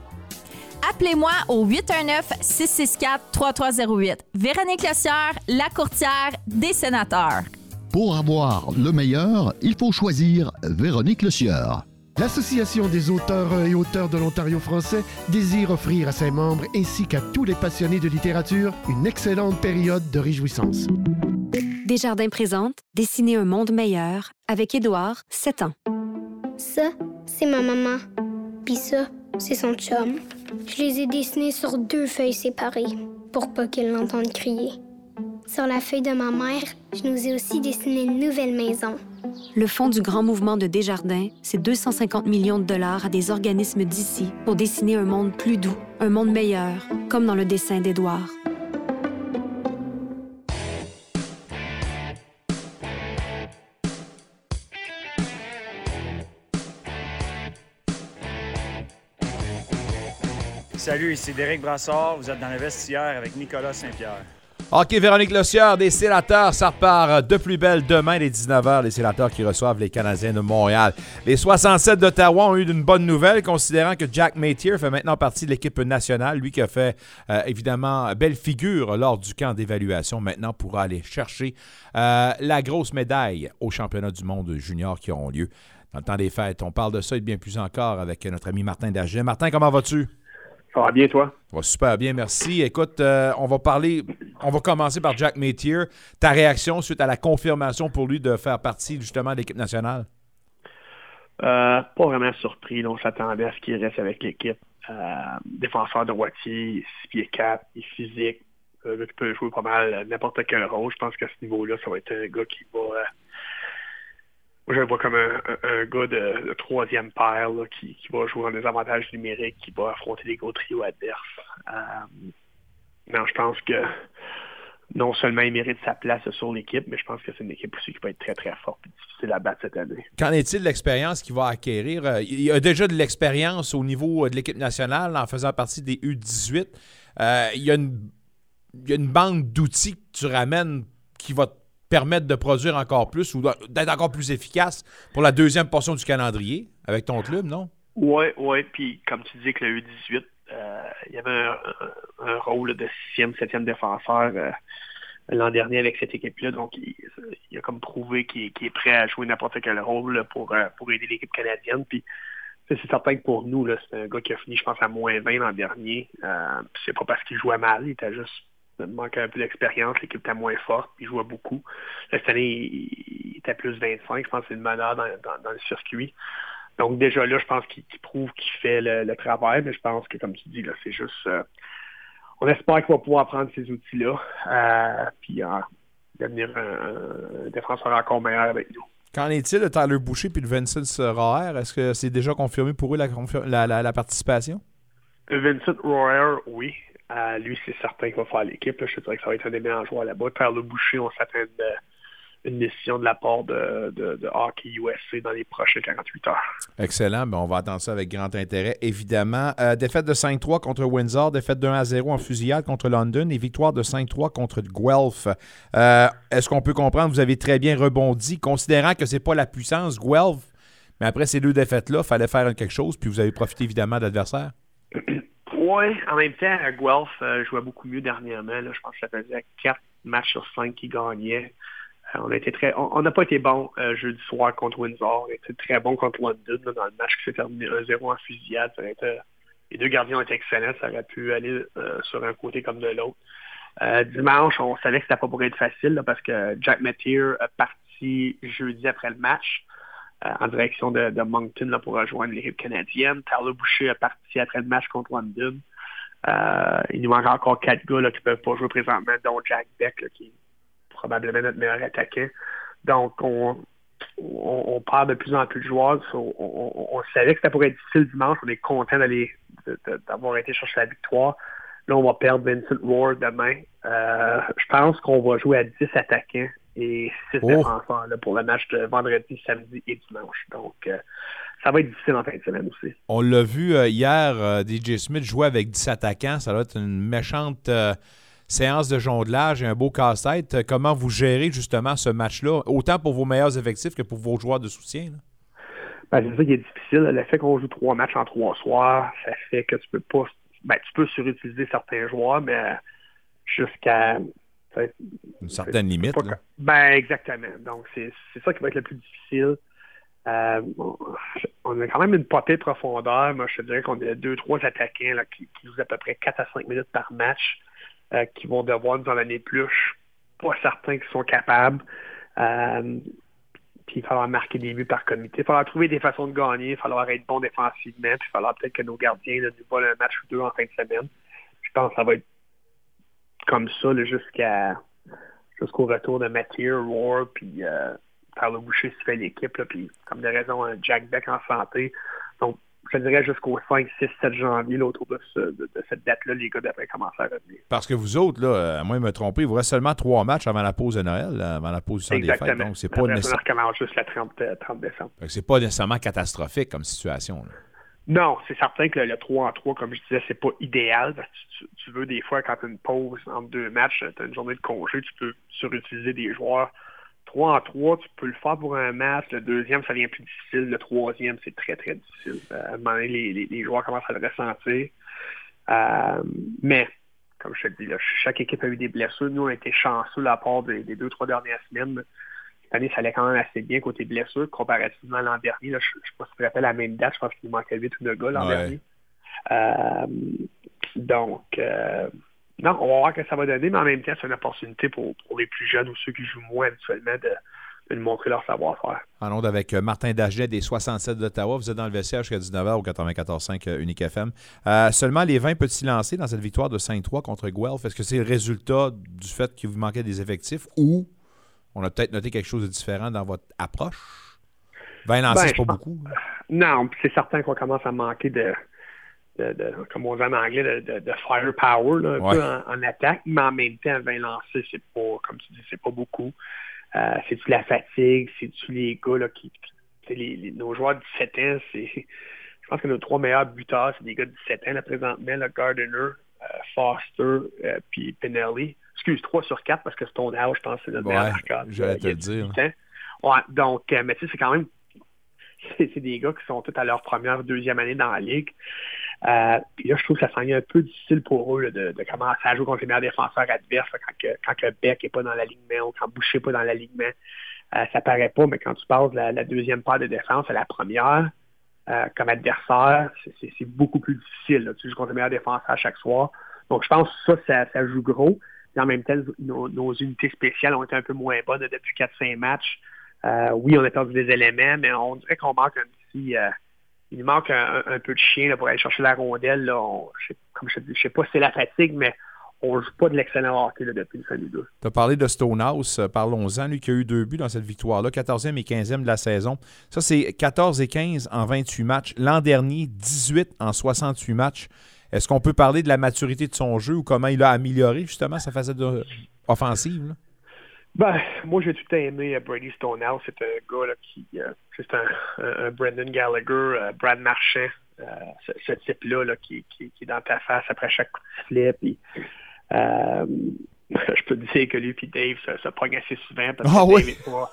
Appelez-moi au 819-664-3308. Véronique Lossière, la courtière des sénateurs. Pour avoir le meilleur, il faut choisir Véronique Le Sieur. L'Association des auteurs et auteurs de l'Ontario français désire offrir à ses membres ainsi qu'à tous les passionnés de littérature une excellente période de réjouissance. Desjardins présente Dessiner un monde meilleur avec Édouard, 7 ans. Ça, c'est ma maman. Puis ça, c'est son chum. Je les ai dessinés sur deux feuilles séparées pour pas qu'ils l'entendent crier. Sur la feuille de ma mère, je nous ai aussi dessiné une nouvelle maison. Le fonds du grand mouvement de Desjardins, c'est 250 millions de dollars à des organismes d'ici pour dessiner un monde plus doux, un monde meilleur, comme dans le dessin d'Édouard. Salut, ici Derek Brassard. Vous êtes dans le vestiaire avec Nicolas Saint-Pierre. OK, Véronique Lossière, des sénateurs, ça repart de plus belle demain, les 19h, les sénateurs qui reçoivent les Canadiens de Montréal. Les 67 d'Ottawa ont eu une bonne nouvelle, considérant que Jack Mathieu fait maintenant partie de l'équipe nationale, lui qui a fait euh, évidemment belle figure lors du camp d'évaluation, maintenant pourra aller chercher euh, la grosse médaille aux championnats du monde junior qui auront lieu dans le temps des fêtes. On parle de ça et bien plus encore avec notre ami Martin Daget. Martin, comment vas-tu? Ça va bien, toi? Ça va super bien, merci. Écoute, euh, on va parler, on va commencer par Jack Mathieu. Ta réaction suite à la confirmation pour lui de faire partie justement de l'équipe nationale? Euh, pas vraiment surpris. On s'attendait à ce qu'il reste avec l'équipe. Euh, défenseur de moitié, 6 pieds 4, il est physique. Euh, il peut jouer pas mal euh, n'importe quel rôle. Je pense qu'à ce niveau-là, ça va être un gars qui va. Je le vois comme un, gars de, troisième paire qui, va jouer en désavantage numérique, qui va affronter des gros trios adverses. Euh, non, je pense que non seulement il mérite sa place sur l'équipe, mais je pense que c'est une équipe aussi qui peut être très, très forte et difficile à battre cette année. Qu'en est-il de l'expérience qu'il va acquérir? Euh, Il a déjà de l'expérience au niveau euh, de l'équipe nationale en faisant partie des U18. Euh, il, y a une, il y a une banque d'outils que tu ramènes qui va te permettre de produire encore plus ou d'être encore plus efficace pour la deuxième portion du calendrier avec ton club, non? Oui, oui. Puis comme tu dis que le U18, euh, il y avait un, rôle de sixième, septième défenseur euh, l'an dernier avec cette équipe-là. Donc, il, a comme prouvé qu'il est prêt à jouer n'importe quel rôle pour, euh, pour aider l'équipe canadienne. Puis, c'est certain que pour nous, c'est un gars qui a fini, je pense, à moins 20 l'an dernier. C'est pas parce qu'il jouait mal, il était juste il manquait un peu d'expérience, l'équipe était moins forte, puis il jouait beaucoup. Là, cette année, il, il était plus 25, je pense que c'est le meneur dans, dans- dans le circuit. Donc déjà là, je pense qu'il prouve qu'il fait le, le travail, mais je pense que, comme tu dis, là, c'est juste... euh, on espère qu'il va pouvoir prendre ces outils-là, euh, puis euh, devenir un, un défenseur encore meilleur avec nous. Qu'en est-il de Tyler Boucher puis de Vincent Raher? Est-ce que c'est déjà confirmé pour eux la, la- la- la participation? Vincent Royer, oui. Lui, c'est certain qu'il va faire l'équipe. Je te dirais que ça va être un des meilleurs joueurs là-bas. Tyler Boucher, on s'attend de une mission de la part de, de, Hockey USA dans les prochaines 48 heures. Excellent. Ben, on va attendre ça avec grand intérêt, évidemment. Euh, défaite de 5-3 contre Windsor, défaite de 1-0 en fusillade contre London et victoire de 5-3 contre Guelph. Euh, Est-ce qu'on peut comprendre, vous avez très bien rebondi, considérant que c'est pas la puissance Guelph, mais après ces deux défaites-là, il fallait faire quelque chose, puis vous avez profité évidemment de l'adversaire. Oui, en même temps, à Guelph euh, jouait beaucoup mieux dernièrement. Je pense que ça faisait 4 matchs sur 5 qui gagnaient. Euh, on a n'a pas été bon euh, jeudi soir contre Windsor. On a été très bon contre London dans le match qui s'est terminé 1-0 en fusillade. Les deux gardiens ont été excellents. Ça aurait pu aller euh, sur un côté comme de l'autre. Dimanche, on savait que c'était pas pour être facile parce que Jack Metier est parti jeudi après le match en direction de, de Moncton là, pour rejoindre l'équipe canadienne. Tyler Boucher est parti après le match contre London. Euh, il nous manque encore quatre gars là, qui peuvent pas jouer présentement, dont Jack Beck, là, qui est probablement notre meilleur attaquant. Donc, on, on, on perd de plus en plus de joueurs. On, on- on savait que ça pourrait être difficile dimanche. On est content d'avoir été chercher la victoire. Là, on va perdre Vincent Ward demain. Euh, je pense qu'on va jouer à 10 attaquants et 6 Oh. défenseurs là, pour le match de vendredi, samedi et dimanche. Donc, euh, ça va être difficile en fin de semaine aussi. On l'a vu euh, hier, euh, DJ Smith jouer avec 10 attaquants. Ça doit être une méchante séance de jonglage et un beau casse-tête. Comment vous gérez justement ce match-là, autant pour vos meilleurs effectifs que pour vos joueurs de soutien? là? Ben, c'est ça qui est difficile. Le fait qu'on joue trois matchs en trois soirs, ça fait que tu peux pas. Ben, tu peux surutiliser certains joueurs, mais jusqu'à. Une certaine limite. pas Ben, exactement. Donc, c'est ça qui va être le plus difficile. Euh, on- a quand même une potée de profondeur. Moi, je te dirais qu'on a deux, trois attaquants là, qui, qui jouent à peu près 4 à 5 minutes par match, euh, qui vont devoir nous en donner plus. Je suis pas certain qu'ils sont capables. Euh, puis il va falloir marquer des buts par comité. Il va falloir trouver des façons de gagner. Il va falloir être bon défensivement. Puis il va falloir peut-être que nos gardiens là, nous volent un match ou deux en fin de semaine. Je pense que ça va être comme ça jusqu'à jusqu'au retour de Mathieu, Roar, puis euh, Tyler Boucher se fait l'équipe. Puis comme de raison, un Jack Beck en santé. Donc, je dirais jusqu'au 5, 6, 7 janvier, là, autour de, ce- de- de cette date-là, les gars devraient commencer à revenir. Parce que vous autres, là, euh, à moins de me tromper, il vous reste seulement trois matchs avant la pause de Noël, là, avant la pause du temps des fêtes. Donc, c'est pas, Après, nécess- ça recommence juste le 30, euh, 30 décembre. c'est pas nécessairement catastrophique comme situation. là. Non, c'est certain que le, le 3 en 3, comme je disais, c'est pas idéal. Tu, veux des fois, quand tu as une pause entre deux matchs, tu as une journée de congé, tu peux surutiliser des joueurs. 3 en 3, tu peux le faire pour un match. Le deuxième, ça devient plus difficile. Le troisième, c'est très, très difficile. Euh, à un moment donné, les, joueurs commencent à le ressentir. Euh, mais, comme je te dis, chaque équipe a eu des blessures. Nous, on a été chanceux là, à part des, des deux, trois dernières semaines. Cette année, ça allait quand même assez bien côté blessures, comparativement à l'an dernier. Là, je ne sais pas si tu te rappelles la même date, je pense qu'il manquait 8 ou 9 gars l'an Ouais. dernier. Euh, donc, euh, non, on va voir que ça va donner, mais en même temps, c'est une opportunité pour, pour les plus jeunes ou ceux qui jouent moins habituellement de, de montrer leur savoir-faire. En onde avec euh, Martin Dagenet des 67 d'Ottawa. Vous êtes dans le vestiaire jusqu'à 19h au 94.5 euh, Unique FM. Euh, seulement les 20 petits lancés dans cette victoire de 5-3 contre Guelph? Est-ce que c'est le résultat du fait qu'il vous manquait des effectifs ou on a peut-être noté quelque chose de différent dans votre approche? 20 lancés, Ben, c'est pas pense- beaucoup. Non, c'est certain qu'on commence à manquer de, de, de- comme on dit en anglais, de, de, de firepower, là, un Ouais. peu en, en attaque, mais en même temps, 20 lancés, c'est pas, comme tu dis, c'est pas beaucoup. Euh, c'est-tu la fatigue? C'est-tu les gars là, qui. c'est Les, les- nos joueurs de 17 ans, c'est. Je pense que nos trois meilleurs buteurs, c'est des gars de 17 ans, là, présentement, le Gardiner, euh, Foster, euh, puis Pinelli. Excuse, 3 sur 4 parce que Stonehouse, je pense, c'est notre meilleur Ouais, marqueur. j'allais te le dire. 18 ans. Ouais, donc, euh, mais tu sais, c'est quand même c'est des gars qui sont tous à leur première, deuxième année dans la ligue. Euh, puis là, je trouve que ça semble un peu difficile pour eux là, de, de commencer à jouer contre les meilleurs défenseurs adverses là, quand, que, quand que Beck n'est pas dans l'alignement ou quand Boucher n'est pas dans l'alignement. Euh, ça paraît pas, mais quand tu passes de la, la deuxième paire de défense à la première, euh, comme adversaire, c'est- beaucoup plus difficile. là. Tu joues contre les meilleurs défenseurs à chaque soir. Donc, je pense que ça, ça, ça joue gros. En même temps, nos, unités spéciales ont été un peu moins bonnes depuis 4-5 matchs. Euh, oui, on a perdu des éléments, mais on dirait qu'on manque un petit. euh, il manque un, peu de chien pour aller chercher la rondelle. Je ne sais pas si c'est la fatigue, mais on ne joue pas de l'excellent hockey là, depuis le fin du. Tu as parlé de Stonehouse, euh, parlons-en, lui qui a eu deux buts dans cette victoire-là, 14e et 15e de la saison. Ça, c'est 14 et 15 en 28 matchs. L'an dernier, 18 en 68 matchs. Est-ce qu'on peut parler de la maturité de son jeu ou comment il a amélioré justement sa facette de- offensive? là? Ben, moi, j'ai tout le temps aimé euh, Brady Stonehouse. C'est un gars là, qui. euh, c'est un, Brendan Gallagher, euh, Brad Marchand, euh, ce, ce type-là là, qui, qui, qui est dans ta face après chaque coup de euh, je peux te dire que lui et Dave se, se pognent assez souvent parce que Ah Dave, oui? est pas,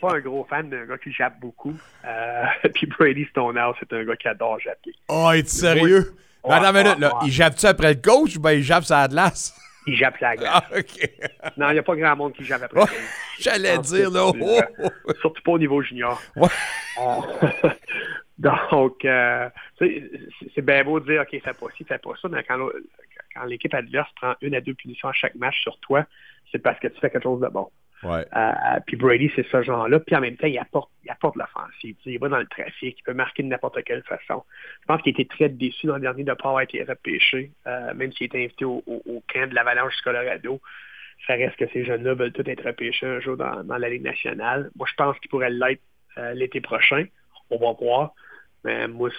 pas un gros fan d'un gars qui jappe beaucoup. Puis Brady Stonehouse, c'est un gars qui adore japper. Oh, es-tu sérieux? Ouais, Mais attends une minute, ouais, là, ouais. il jappe-tu après le coach ou ben il jappe la glace? Il jappe la glace. Ah, OK. Non, il n'y a pas grand monde qui jappe après. Ouais, Dave. J'allais dire, là. oh, euh, Surtout pas au niveau junior. Ouais. Donc, euh, c'est- bien beau de dire, OK, fais pas ci, fais pas ça, mais quand, quand l'équipe adverse prend une à deux punitions à chaque match sur toi, c'est parce que tu fais quelque chose de bon. Ouais. Euh, puis Brady, c'est ce genre-là. Puis en même temps, il apporte, il apporte l'offensive. Il va dans le trafic, il peut marquer de n'importe quelle façon. Je pense qu'il était très déçu le dernier de ne pas avoir été repêché, euh, même s'il était invité au, camp de l'Avalanche du Colorado. Ça reste que ces jeunes-là veulent tous être repêchés un jour dans, la Ligue nationale. Moi, je pense qu'ils pourraient l'être euh, l'été prochain. On va voir. Mais moi,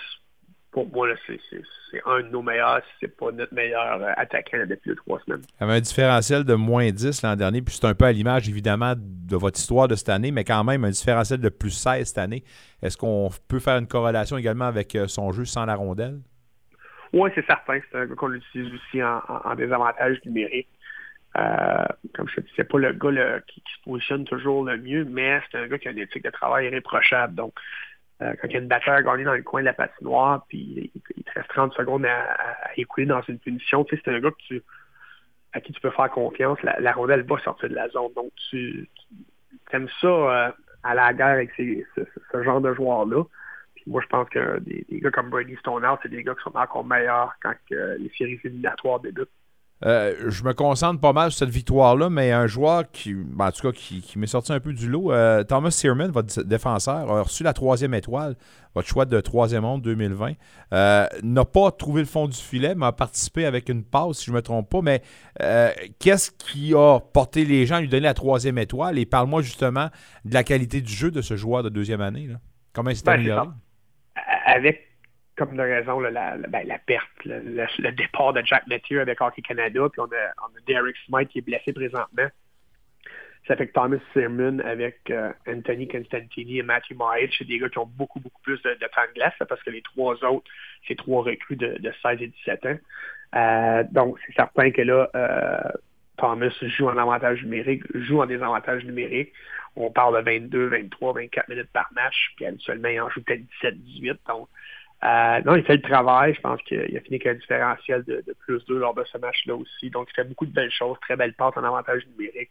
pour moi, c'est un de nos meilleurs, si c'est pas notre meilleur euh, attaquant depuis deux, trois semaines. Il y avait un différentiel de moins 10 l'an dernier, puis c'est un peu à l'image, évidemment, de votre histoire de cette année, mais quand même un différentiel de plus 16 cette année. Est-ce qu'on peut faire une corrélation également avec euh, son jeu sans la rondelle? Oui, c'est certain. C'est un gars qu'on utilise aussi en, en- en désavantage numérique. Euh, comme je te dis, c'est pas le gars qui, qui se positionne toujours le mieux, mais c'est un gars qui a une éthique de travail irréprochable. Donc, euh, quand il y a une batteur gagnée dans le coin de la patinoire, puis il, te reste 30 secondes à, écouler dans une punition, tu sais, c'est un gars à qui tu peux faire confiance. La, la rondelle va sortir de la zone. Donc, tu, aimes ça euh, à la guerre avec ce, genre de joueurs-là. Puis moi, je pense que des, gars comme Brady Stonehouse, c'est des gars qui sont encore meilleurs quand les séries éliminatoires débutent. Euh, je me concentre pas mal sur cette victoire-là, mais un joueur qui, ben, en tout cas, qui, qui m'est sorti un peu du lot, euh, Thomas Searman, votre défenseur, a reçu la troisième étoile, votre choix de troisième monde 2020. Euh, n'a pas trouvé le fond du filet, mais a participé avec une passe, si je ne me trompe pas. Mais euh, qu'est-ce qui a porté les gens à lui donner la troisième étoile? Et parle-moi justement de la qualité du jeu de ce joueur de deuxième année. Là. Comment il s'est Ben, amélioré? Avec, comme de raison, la, la- ben, la perte, le, départ de Jack Mathieu avec Hockey Canada, puis on a, on a Derek Smith qui est blessé présentement. Ça fait que Thomas Searman avec euh, Anthony Constantini et Matthew Maich, c'est des gars qui ont beaucoup, beaucoup plus de, temps de glace, parce que les trois autres, c'est trois recrues de, de 16 et 17 ans. Euh, donc, c'est certain que là, euh, Thomas joue en avantage numérique, joue en désavantage numérique. On parle de 22, 23, 24 minutes par match, puis habituellement, il en joue peut-être 17, 18. Donc, euh, non, il fait le travail. Je pense qu'il a fini avec un différentiel de, plus 2 lors de ce match-là aussi. Donc, il fait beaucoup de belles choses, très belles passes en avantage numérique.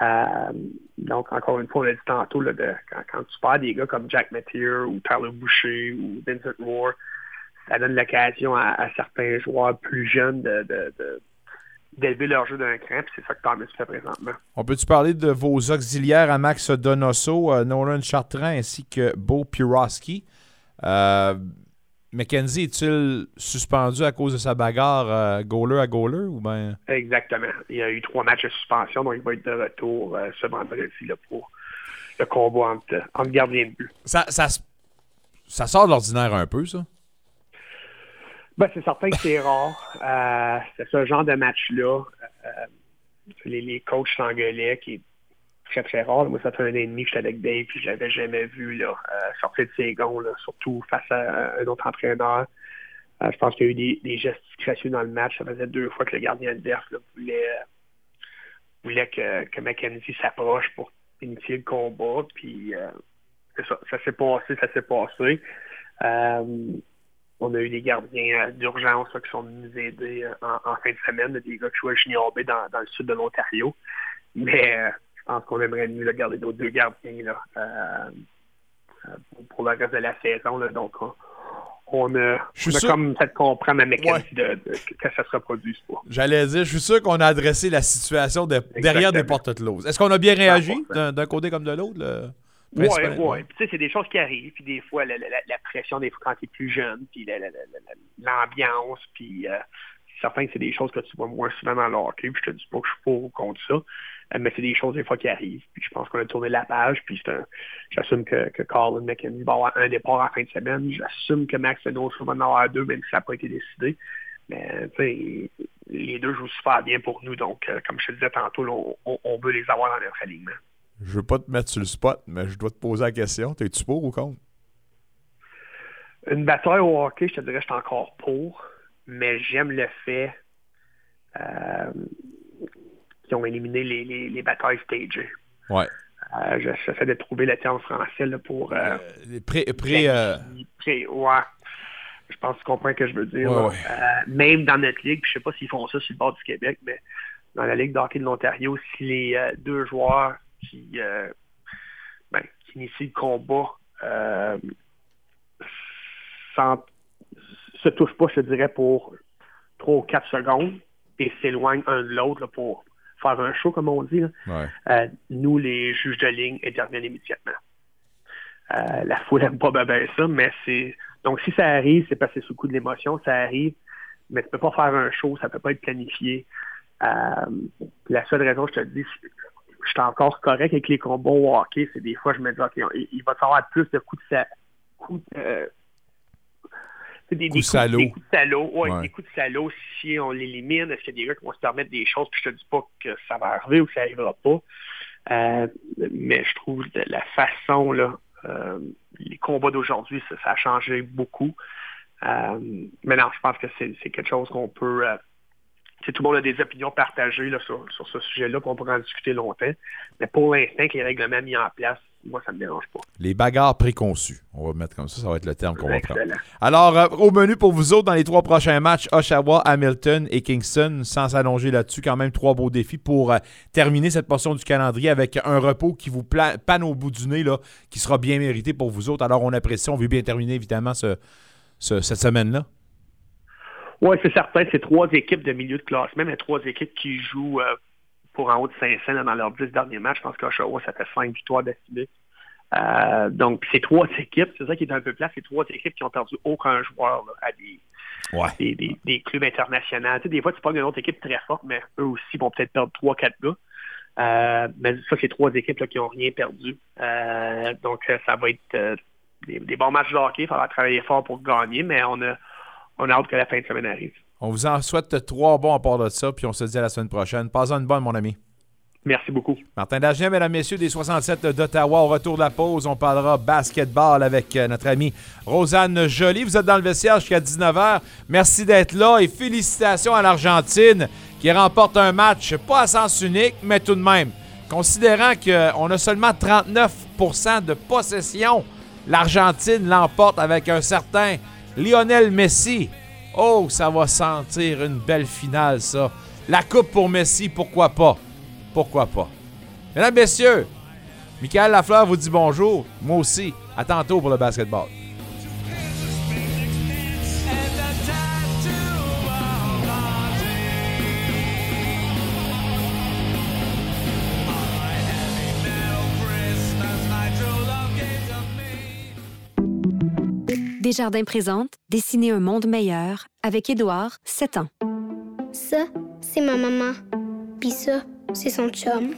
Euh, donc, encore une fois, on l'a dit tantôt, là, de, quand, quand tu perds des gars comme Jack Mathieu ou Tyler Boucher ou Vincent Moore, ça donne l'occasion à, certains joueurs plus jeunes de, d'élever leur jeu d'un cran, puis c'est ça que Thomas fait présentement. On peut-tu parler de vos auxiliaires à Max Donoso, euh, Nolan Chartrand ainsi que Beau Piroski? Mackenzie est-il suspendu à cause de sa bagarre euh, goaler à goaler ou ben Exactement. Il y a eu trois matchs de suspension, donc il va être de retour euh, ce vendredi là, pour le combat entre, entre gardiens de but. ça, ça, ça sort de l'ordinaire un peu, ça? Ben, c'est certain que c'est rare. Euh, c'est ce genre de match-là. Les, les coachs s'engueulaient, qui très, très rare. Moi, ça fait un an et demi que j'étais avec Dave, puis je l'avais jamais vu euh, sortir de ses gonds, surtout face à un autre entraîneur. Euh, je pense qu'il y a eu des, des gestes disgracieux dans le match. Ça faisait deux fois que le gardien adverse là, voulait, voulait que, que McKenzie s'approche pour initier le combat. Puis euh, ça, s'est passé, ça s'est passé. On a eu des gardiens d'urgence qui sont venus nous aider en, fin de semaine, des gars qui jouent à Junior B dans, dans le sud de l'Ontario. Mais pense qu'on aimerait mieux là, garder nos deux gardiens là, euh, euh, pour, pour le reste de la saison. Là. Donc, on, on a, on comme fait comprendre à McKenzie de, de- que ça se reproduise pas. J'allais dire, je suis sûr qu'on a adressé la situation de- derrière des portes closes. Est-ce qu'on a bien réagi d'un côté comme de l'autre? le Oui, oui. Puis tu sais, c'est des choses qui arrivent. Puis des fois, la, la- la- la pression, des fois, quand tu es plus jeune, puis la- la- la- la- l'ambiance, puis euh, c'est certain que c'est des choses que tu vois moins souvent dans le hockey. Puis je te dis pas que je suis pour ou contre ça. Mais c'est des choses des fois qui arrivent. Puis je pense qu'on a tourné la page. Puis c'est un- j'assume que, que Colin McKenzie va avoir un départ en fin de semaine. J'assume que Max Leno va en avoir deux, même si ça n'a pas été décidé. Mais les deux jouent super bien pour nous. Donc, euh, comme je te disais tantôt, là, on, on- veut les avoir dans notre alignement. Je veux pas te mettre sur le spot, mais je dois te poser la question. T'es-tu pour ou contre? Une bataille au hockey, je te dirais que je suis encore pour, mais j'aime le fait euh, qu'ils ont éliminé les, les, les batailles stagées. Ouais. Euh, je- J'essaie de trouver le terme français là, pour... Euh, pré, pré, euh, pré- ouais. Je pense que tu comprends ce que je veux dire. Ouais, là. ouais. Euh, même dans notre ligue, puis je sais pas s'ils font ça sur le bord du Québec, mais dans la Ligue d'hockey de l'Ontario, si les euh, deux joueurs qui, euh, ben, qui initient le combat euh, s'en- se touchent pas, je dirais, pour 3 ou 4 secondes et s'éloignent un de l'autre pour faire un show, comme on dit, là, Ouais. euh, nous, les juges de ligne, interviennent immédiatement. Euh, la foule n'aime pas ben ça, mais c'est. Donc, si ça arrive, c'est parce que c'est sous le coup de l'émotion, ça arrive, mais tu peux pas faire un show, ça peut pas être planifié. Euh, la seule raison, je te dis, c'est- je suis encore correct avec les combats au hockey, c'est des fois, je me dis, OK, il, va y avoir plus de coups de sa... coups de, des, des Coups salauds. des coups de salaud. Ouais, Ouais. des coups de salaud, si on l'élimine, est-ce qu'il y a des gars qui vont se permettre des choses, puis je te dis pas que ça va arriver ou que ça arrivera pas. Euh, mais je trouve que la façon, là, euh, les combats d'aujourd'hui, ça, ça a changé beaucoup. Euh, mais non, je pense que c'est quelque chose qu'on peut. euh, tout le monde a des opinions partagées là, sur, sur ce sujet-là, puis on pourra en discuter longtemps. Mais pour l'instant, que les règlements mis en place, moi, ça me dérange pas. Les bagarres préconçues. On va mettre comme ça, ça va être le terme qu'on va prendre. Alors, euh, au menu pour vous autres, dans les trois prochains matchs, Oshawa, Hamilton et Kingston, sans s'allonger là-dessus, quand même trois beaux défis pour euh, terminer cette portion du calendrier avec un repos qui vous panne au bout du nez, là, qui sera bien mérité pour vous autres. Alors, on apprécie, on veut bien terminer, évidemment, ce- ce- cette semaine-là. Oui, c'est certain. C'est trois équipes de milieu de classement, mais trois équipes qui jouent euh, pour en haut de 500 là, dans leurs dix derniers matchs. Je pense qu'Oshawa, ça fait cinq victoires d'affilée. Euh, donc, c'est trois équipes, c'est ça qui est un peu plat, c'est trois équipes qui ont perdu aucun joueur là, à des, des, des- des clubs internationaux. Tu sais, des fois, tu parles d'une autre équipe très forte, mais eux aussi vont peut-être perdre trois, quatre gars. Euh, mais ça, c'est trois équipes là, qui n'ont rien perdu. Euh, donc, ça va être des, des bons matchs de hockey. Il faudra travailler fort pour gagner, mais on a, on a hâte que la fin de semaine arrive. On vous en souhaite trois bons à part de ça, puis on se dit à la semaine prochaine. Passez une bonne, mon ami. Merci beaucoup. Martin Dagien, mesdames, messieurs, des 67 d'Ottawa. Au retour de la pause, on parlera basketball avec euh, notre amie Rosanne Joly. Vous êtes dans le vestiaire jusqu'à 19h. Merci d'être là et félicitations à l'Argentine qui remporte un match, pas à sens unique, mais tout de même. Considérant qu'on a seulement 39% de possession, l'Argentine l'emporte avec un certain Lionel Messi. Oh, ça va sentir une belle finale, ça. La coupe pour Messi, pourquoi pas? Pourquoi pas? Mesdames, messieurs, Michael Lafleur vous dit bonjour. Moi aussi. À tantôt pour le basketball. Desjardins présente Dessiner un monde meilleur avec Édouard, 7 ans. Ça, c'est ma maman. Puis ça, c'est son chum.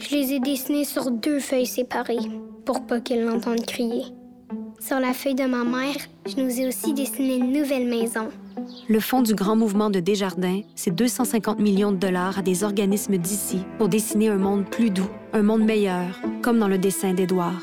Je les ai dessinés sur deux feuilles séparées pour pas qu'ils l'entendent crier. Sur la feuille de ma mère, je nous ai aussi dessiné une nouvelle maison. Le fonds du grand mouvement de Desjardins, c'est 250 millions de dollars à des organismes d'ici pour dessiner un monde plus doux, un monde meilleur, comme dans le dessin d'Édouard.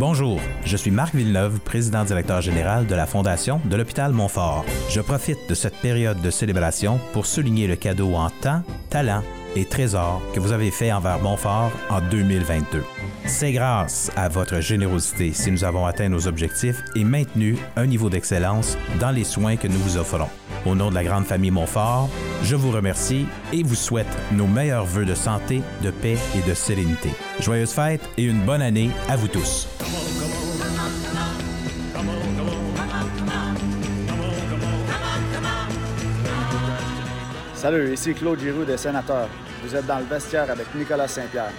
Bonjour, je suis Marc Villeneuve, président directeur général de la Fondation de l'hôpital Montfort. Je profite de cette période de célébration pour souligner le cadeau en temps, talent et trésor que vous avez fait envers Montfort en 2022. C'est grâce à votre générosité si nous avons atteint nos objectifs et maintenu un niveau d'excellence dans les soins que nous vous offrons. Au nom de la grande famille Montfort, je vous remercie et vous souhaite nos meilleurs voeux de santé, de paix et de sérénité. Joyeuses fêtes et une bonne année à vous tous. Salut, ici Claude Giroux des Sénateurs. Vous êtes dans le vestiaire avec Nicolas Saint-Pierre.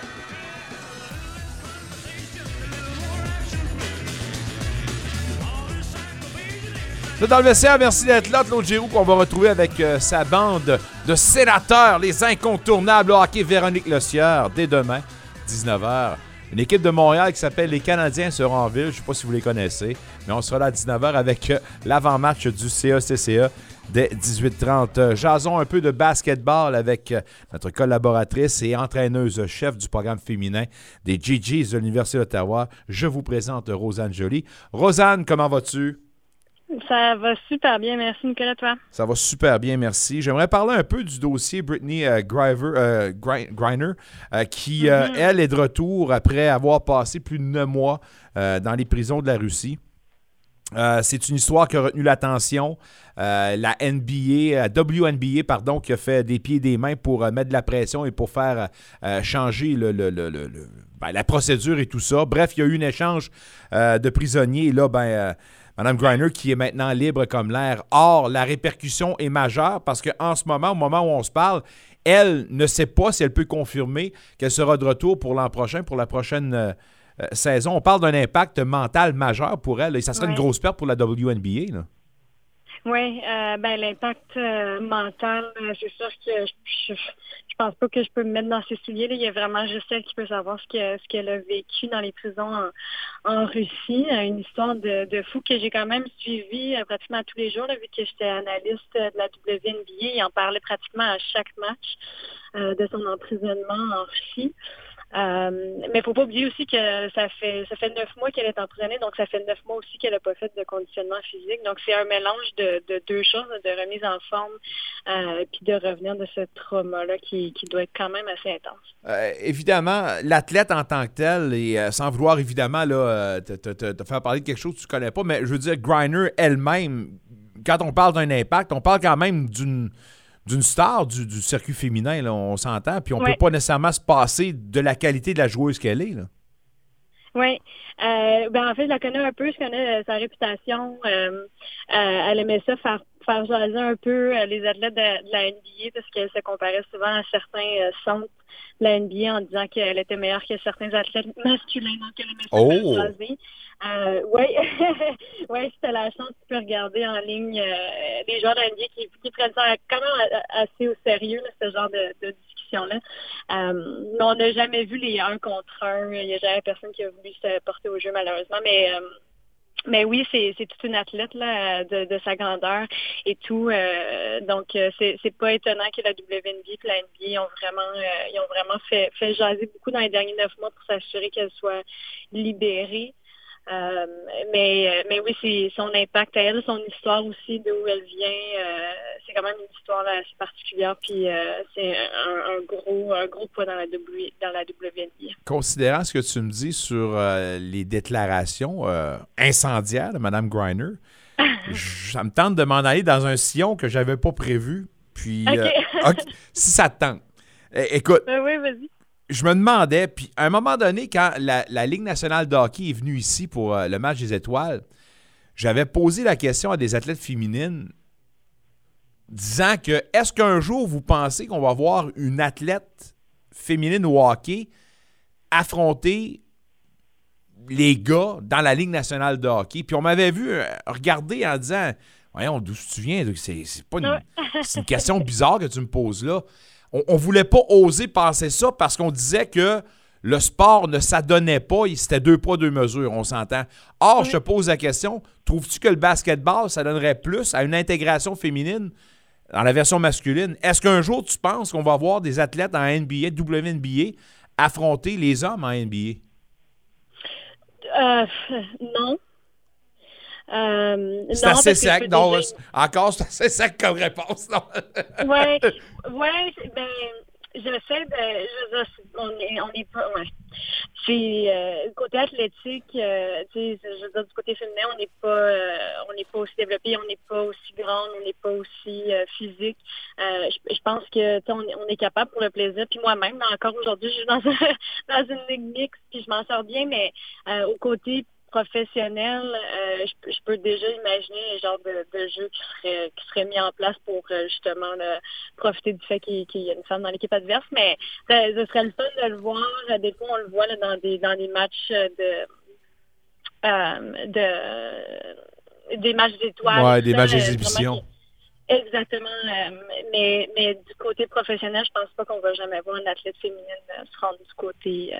Là, dans le vestiaire, merci d'être là. Claude Giroux qu'on va retrouver avec euh, sa bande de sénateurs, les incontournables au hockey Véronique Le Sieur, dès demain, 19h. Une équipe de Montréal qui s'appelle les Canadiens seront en ville. Je ne sais pas si vous les connaissez, mais on sera là à 19h avec euh, l'avant-match du CACCA dès 18h30. Euh, Jason un peu de basketball avec notre collaboratrice et entraîneuse chef du programme féminin des GGs de l'Université d'Ottawa. Je vous présente Rosanne Joly. Rosanne, comment vas-tu? Ça va super bien, merci Nicolas, toi. Ça va super bien, merci. J'aimerais parler un peu du dossier Brittany euh, Griver, euh, Gri- Griner, euh, qui, Mhm. elle, est de retour après avoir passé plus de neuf mois dans les prisons de la Russie. C'est une histoire qui a retenu l'attention. La NBA, WNBA, pardon, qui a fait des pieds et des mains pour mettre de la pression et pour faire changer le, le- le- le- le- ben, la procédure et tout ça. Bref, il y a eu un échange de prisonniers. Et là, ben, Mme Griner qui est maintenant libre comme l'air. Or, la répercussion est majeure parce qu'en ce moment, au moment où on se parle, elle ne sait pas si elle peut confirmer qu'elle sera de retour pour l'an prochain, pour la prochaine euh, euh, saison. On parle d'un impact mental majeur pour elle et ça serait une grosse perte pour la WNBA. là. Oui, euh, ben l'impact euh, mental, euh, c'est sûr que je, je, je pense pas que je peux me mettre dans ses souliers. Il y a vraiment juste elle qui peut savoir ce que- ce qu'elle a vécu dans les prisons en, Russie. Une histoire de, fou que j'ai quand même suivie pratiquement tous les jours, vu que j'étais analyste de la WNBA. Il en parlait pratiquement à chaque match de son emprisonnement en Russie. Euh, mais il faut pas oublier aussi que ça fait ça fait neuf mois qu'elle est emprisonnée, donc ça fait neuf mois aussi qu'elle n'a pas fait de conditionnement physique. Donc c'est un mélange de, de deux choses, de remise en forme euh, puis de revenir de ce trauma-là qui, qui doit être quand même assez intense. Euh, évidemment, l'athlète en tant que tel, et euh, sans vouloir évidemment là, te faire parler de quelque chose que tu connais pas, mais je veux dire, Griner elle-même, quand on parle d'un impact, on parle quand même d'une d'une star du, du circuit féminin, là, on s'entend, puis on Ouais. peut pas nécessairement se passer de la qualité de la joueuse qu'elle est. Là. Oui. Euh, ben en fait, je la connais un peu, je connais euh, sa réputation. Euh, euh, elle aimait ça faire faire jaser un peu les athlètes de, de la NBA parce qu'elle se comparait souvent à certains centres la NBA en disant qu'elle était meilleure que certains athlètes masculins, donc elle aimait Oh! Euh, oui, ouais, si t'as la chance, tu peux regarder en ligne euh, des joueurs de la NBA qui, qui prennent ça quand même assez au sérieux, là, ce genre de, de discussion-là. Euh, mais on n'a jamais vu les un contre un. Il n'y a jamais personne qui a voulu se porter au jeu, malheureusement. Mais, euh, mais oui, c'est toute une athlète là, de, de sa grandeur et tout. Euh, donc, euh, c'est pas étonnant que la WNBA et la NBA ont vraiment, euh, ils ont vraiment fait, fait jaser beaucoup dans les derniers neuf mois pour s'assurer qu'elle soit libérée. Euh, mais, euh, mais oui, c'est son impact à elle, son histoire aussi, d'où elle vient. euh, c'est quand même une histoire assez particulière. Puis euh, c'est un, un gros, un gros poids dans la, w, dans la WNBA. Considérant ce que tu me dis sur les déclarations incendiaires de Mme Griner, ça me tente de m'en aller dans un sillon que j'avais pas prévu. Puis, si ça te tente. Écoute, Euh, oui, vas-y. Je me demandais, puis à un moment donné, quand la, la Ligue nationale de hockey est venue ici pour euh, le match des étoiles, j'avais posé la question à des athlètes féminines disant que est-ce qu'un jour vous pensez qu'on va voir une athlète féminine au hockey affronter les gars dans la Ligue nationale de hockey? Puis on m'avait vu euh, regarder en disant Voyons, d'où tu viens? C'est c'est pas une, c'est une question bizarre que tu me poses là. On, on voulait pas oser penser ça parce qu'on disait que le sport ne s'adonnait pas, c'était deux poids, deux mesures, on s'entend. Or, je te pose la question, trouves-tu que le basketball, ça donnerait plus à une intégration féminine dans la version masculine? Est-ce qu'un jour, tu penses qu'on va voir des athlètes en NBA, WNBA, affronter les hommes en NBA? Euh, non. Euh, C'est assez sec, non? c'est- Encore, c'est assez sec comme réponse, non? ouais, ouais, ben, j'essaie de, je veux dire, on est, on est pas, ouais. C'est, euh, côté athlétique, euh, tu sais, je veux dire, du côté féminin, on n'est pas, euh, on n'est pas aussi développé, on n'est pas aussi grande, on n'est pas aussi physique. Je, je pense que, tu sais, on, est- on est capable pour le plaisir. Puis moi-même, encore aujourd'hui, je suis dans, dans une ligue mixte, puis je m'en sors bien, mais au côté professionnel, euh, je, peux- je peux déjà imaginer le genre de, de jeu qui serait, qui serait mis en place pour euh, justement là, profiter du fait qu'il y a une femme dans l'équipe adverse. Mais ce serait le fun de le voir. Euh, Des fois, on le voit là, dans des dans des matchs de euh, de des matchs d'étoiles. Ouais, des ça, matchs d'exhibition. Exactement. mais, mais du côté professionnel, je pense pas qu'on va jamais voir une athlète féminine se rendre du côté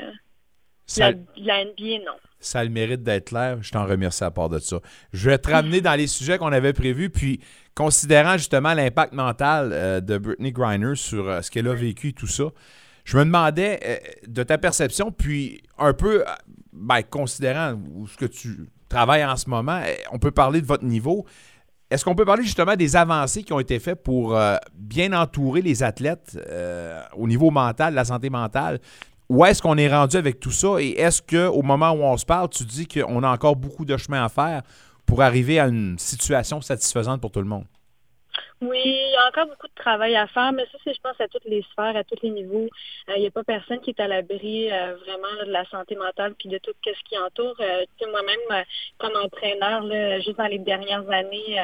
Ça- la, de la NBA, non. Ça a le mérite d'être clair. Je t'en remercie à part de ça. Je vais te ramener dans les sujets qu'on avait prévus, puis considérant justement l'impact mental euh, de Brittany Griner sur euh, ce qu'elle a vécu et tout ça, je me demandais euh, de ta perception, puis un peu, ben, considérant où ce que tu travailles en ce moment, on peut parler de votre niveau. Est-ce qu'on peut parler justement des avancées qui ont été faites pour euh, bien entourer les athlètes euh, au niveau mental, la santé mentale? Où est-ce qu'on est rendu avec tout ça? Et est-ce qu'au moment où on se parle, tu dis qu'on a encore beaucoup de chemin à faire pour arriver à une situation satisfaisante pour tout le monde? Oui, il y a encore beaucoup de travail à faire, mais ça, c'est, je pense, à toutes les sphères, à tous les niveaux. Euh, il n'y a pas personne qui est à l'abri euh, vraiment de la santé mentale puis de tout ce qui entoure. Euh, moi-même, euh, comme entraîneur, là, juste dans les dernières années,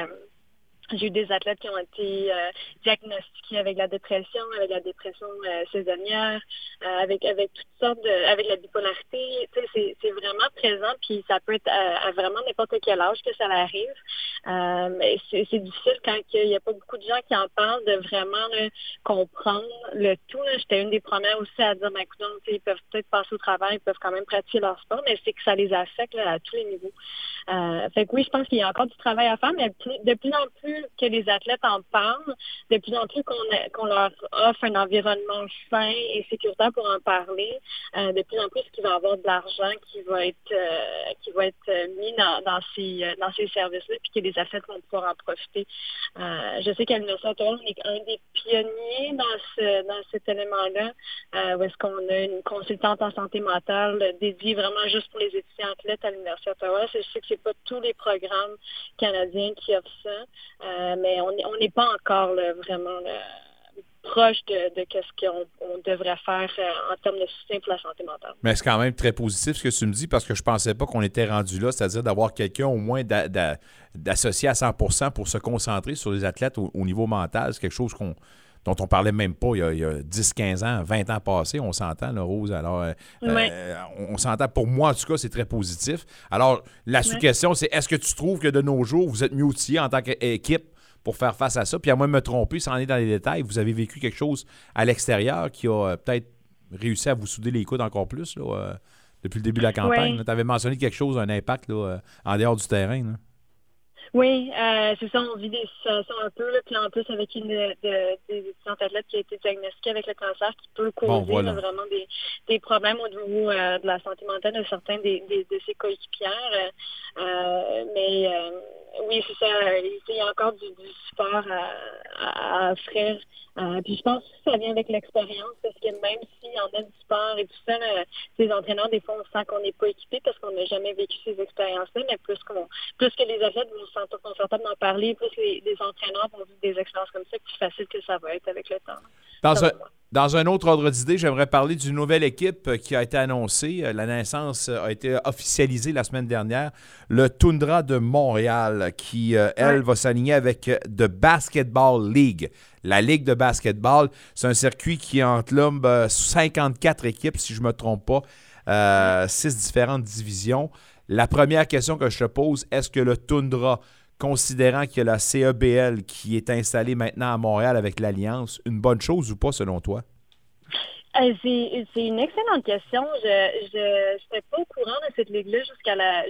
j'ai eu des athlètes qui ont été euh, diagnostiqués avec la dépression, avec la dépression euh, saisonnière, euh, avec avec toutes sortes de, avec la bipolarité. C'est, c'est vraiment présent, puis ça peut être à, à vraiment n'importe quel âge que ça arrive. Euh, c'est, c'est difficile quand il n'y a pas beaucoup de gens qui en parlent de vraiment là, comprendre le tout. là. J'étais une des premières aussi à dire, ben, écoute, ils peuvent peut-être passer au travail, ils peuvent quand même pratiquer leur sport, mais c'est que ça les affecte là, à tous les niveaux. Euh, fait que oui, je pense qu'il y a encore du travail à faire, mais de plus en plus que les athlètes en parlent, de plus en plus qu'on leur offre un environnement sain et sécuritaire pour en parler, euh, de plus en plus qu'il va y avoir de l'argent qui va être euh, qui va être mis dans, ces euh, dans ces services-là, puis que les athlètes vont pouvoir en profiter. Je sais qu'à l'Université on est un des pionniers dans ce dans cet élément-là, où est-ce qu'on a une consultante en santé mentale dédiée vraiment juste pour les étudiants athlètes à l'Université Ottawa. Je sais que c'est pas tous les programmes canadiens qui offrent ça, euh, mais on n'est pas encore vraiment proche de, ce qu'on on devrait faire euh, en termes de soutien pour la santé mentale. Mais c'est quand même très positif ce que tu me dis parce que je pensais pas qu'on était rendu là, c'est-à-dire d'avoir quelqu'un au moins d'a- d'a- d'associé à 100% pour se concentrer sur les athlètes au niveau mental. C'est quelque chose qu'on dont on parlait même pas il y a, il y a 10, 15 ans, 20 ans passés, on s'entend, là, Rose. Alors, euh, Ouais. euh, on, s'entend, pour moi, en tout cas, c'est très positif. Alors, la sous-question, c'est est-ce que tu trouves que de nos jours, vous êtes mieux outillés en tant qu'équipe pour faire face à ça? Puis à moins de me tromper, sans aller dans les détails, vous avez vécu quelque chose à l'extérieur qui a euh, peut-être réussi à vous souder les coudes encore plus là, depuis le début de la campagne. Ouais. Tu avais mentionné quelque chose, un impact là, en dehors du terrain. là. Oui, euh, c'est ça, on vit des situations un peu, là, puis en plus avec une de, de- des étudiantes athlètes qui a été diagnostiquée avec le cancer qui peut causer Bon, voilà. là, vraiment des, des problèmes au niveau euh, de la santé mentale de certains des, des- de ses coéquipières. Euh, mais euh, oui, c'est ça, il y a encore du, du support à, à, à offrir. Euh, puis je pense que ça vient avec l'expérience, parce que même s'il y en a du sport et tout ça, là, les entraîneurs, des fois, on sent qu'on n'est pas équipé parce qu'on n'a jamais vécu ces expériences-là, mais plus qu'on plus que les athlètes vont se sentir confortables d'en parler, plus les, les entraîneurs vont vivre des expériences comme ça, plus facile que ça va être avec le temps. Dans un, dans un autre ordre d'idée, j'aimerais parler d'une nouvelle équipe euh, qui a été annoncée. Euh, La naissance euh, a été officialisée la semaine dernière. Le Tundra de Montréal, qui, euh, elle, va s'aligner avec euh, The Basketball League. La Ligue de basketball, c'est un circuit qui englobe euh, 54 équipes, si je ne me trompe pas, euh, six différentes divisions. La première question que je te pose, est-ce que le Tundra, considérant qu'il y a la CEBL qui est installée maintenant à Montréal avec l'Alliance, une bonne chose ou pas selon toi? Euh, c'est une excellente question. Je n'étais pas au courant de cette ligue-là jusqu'à la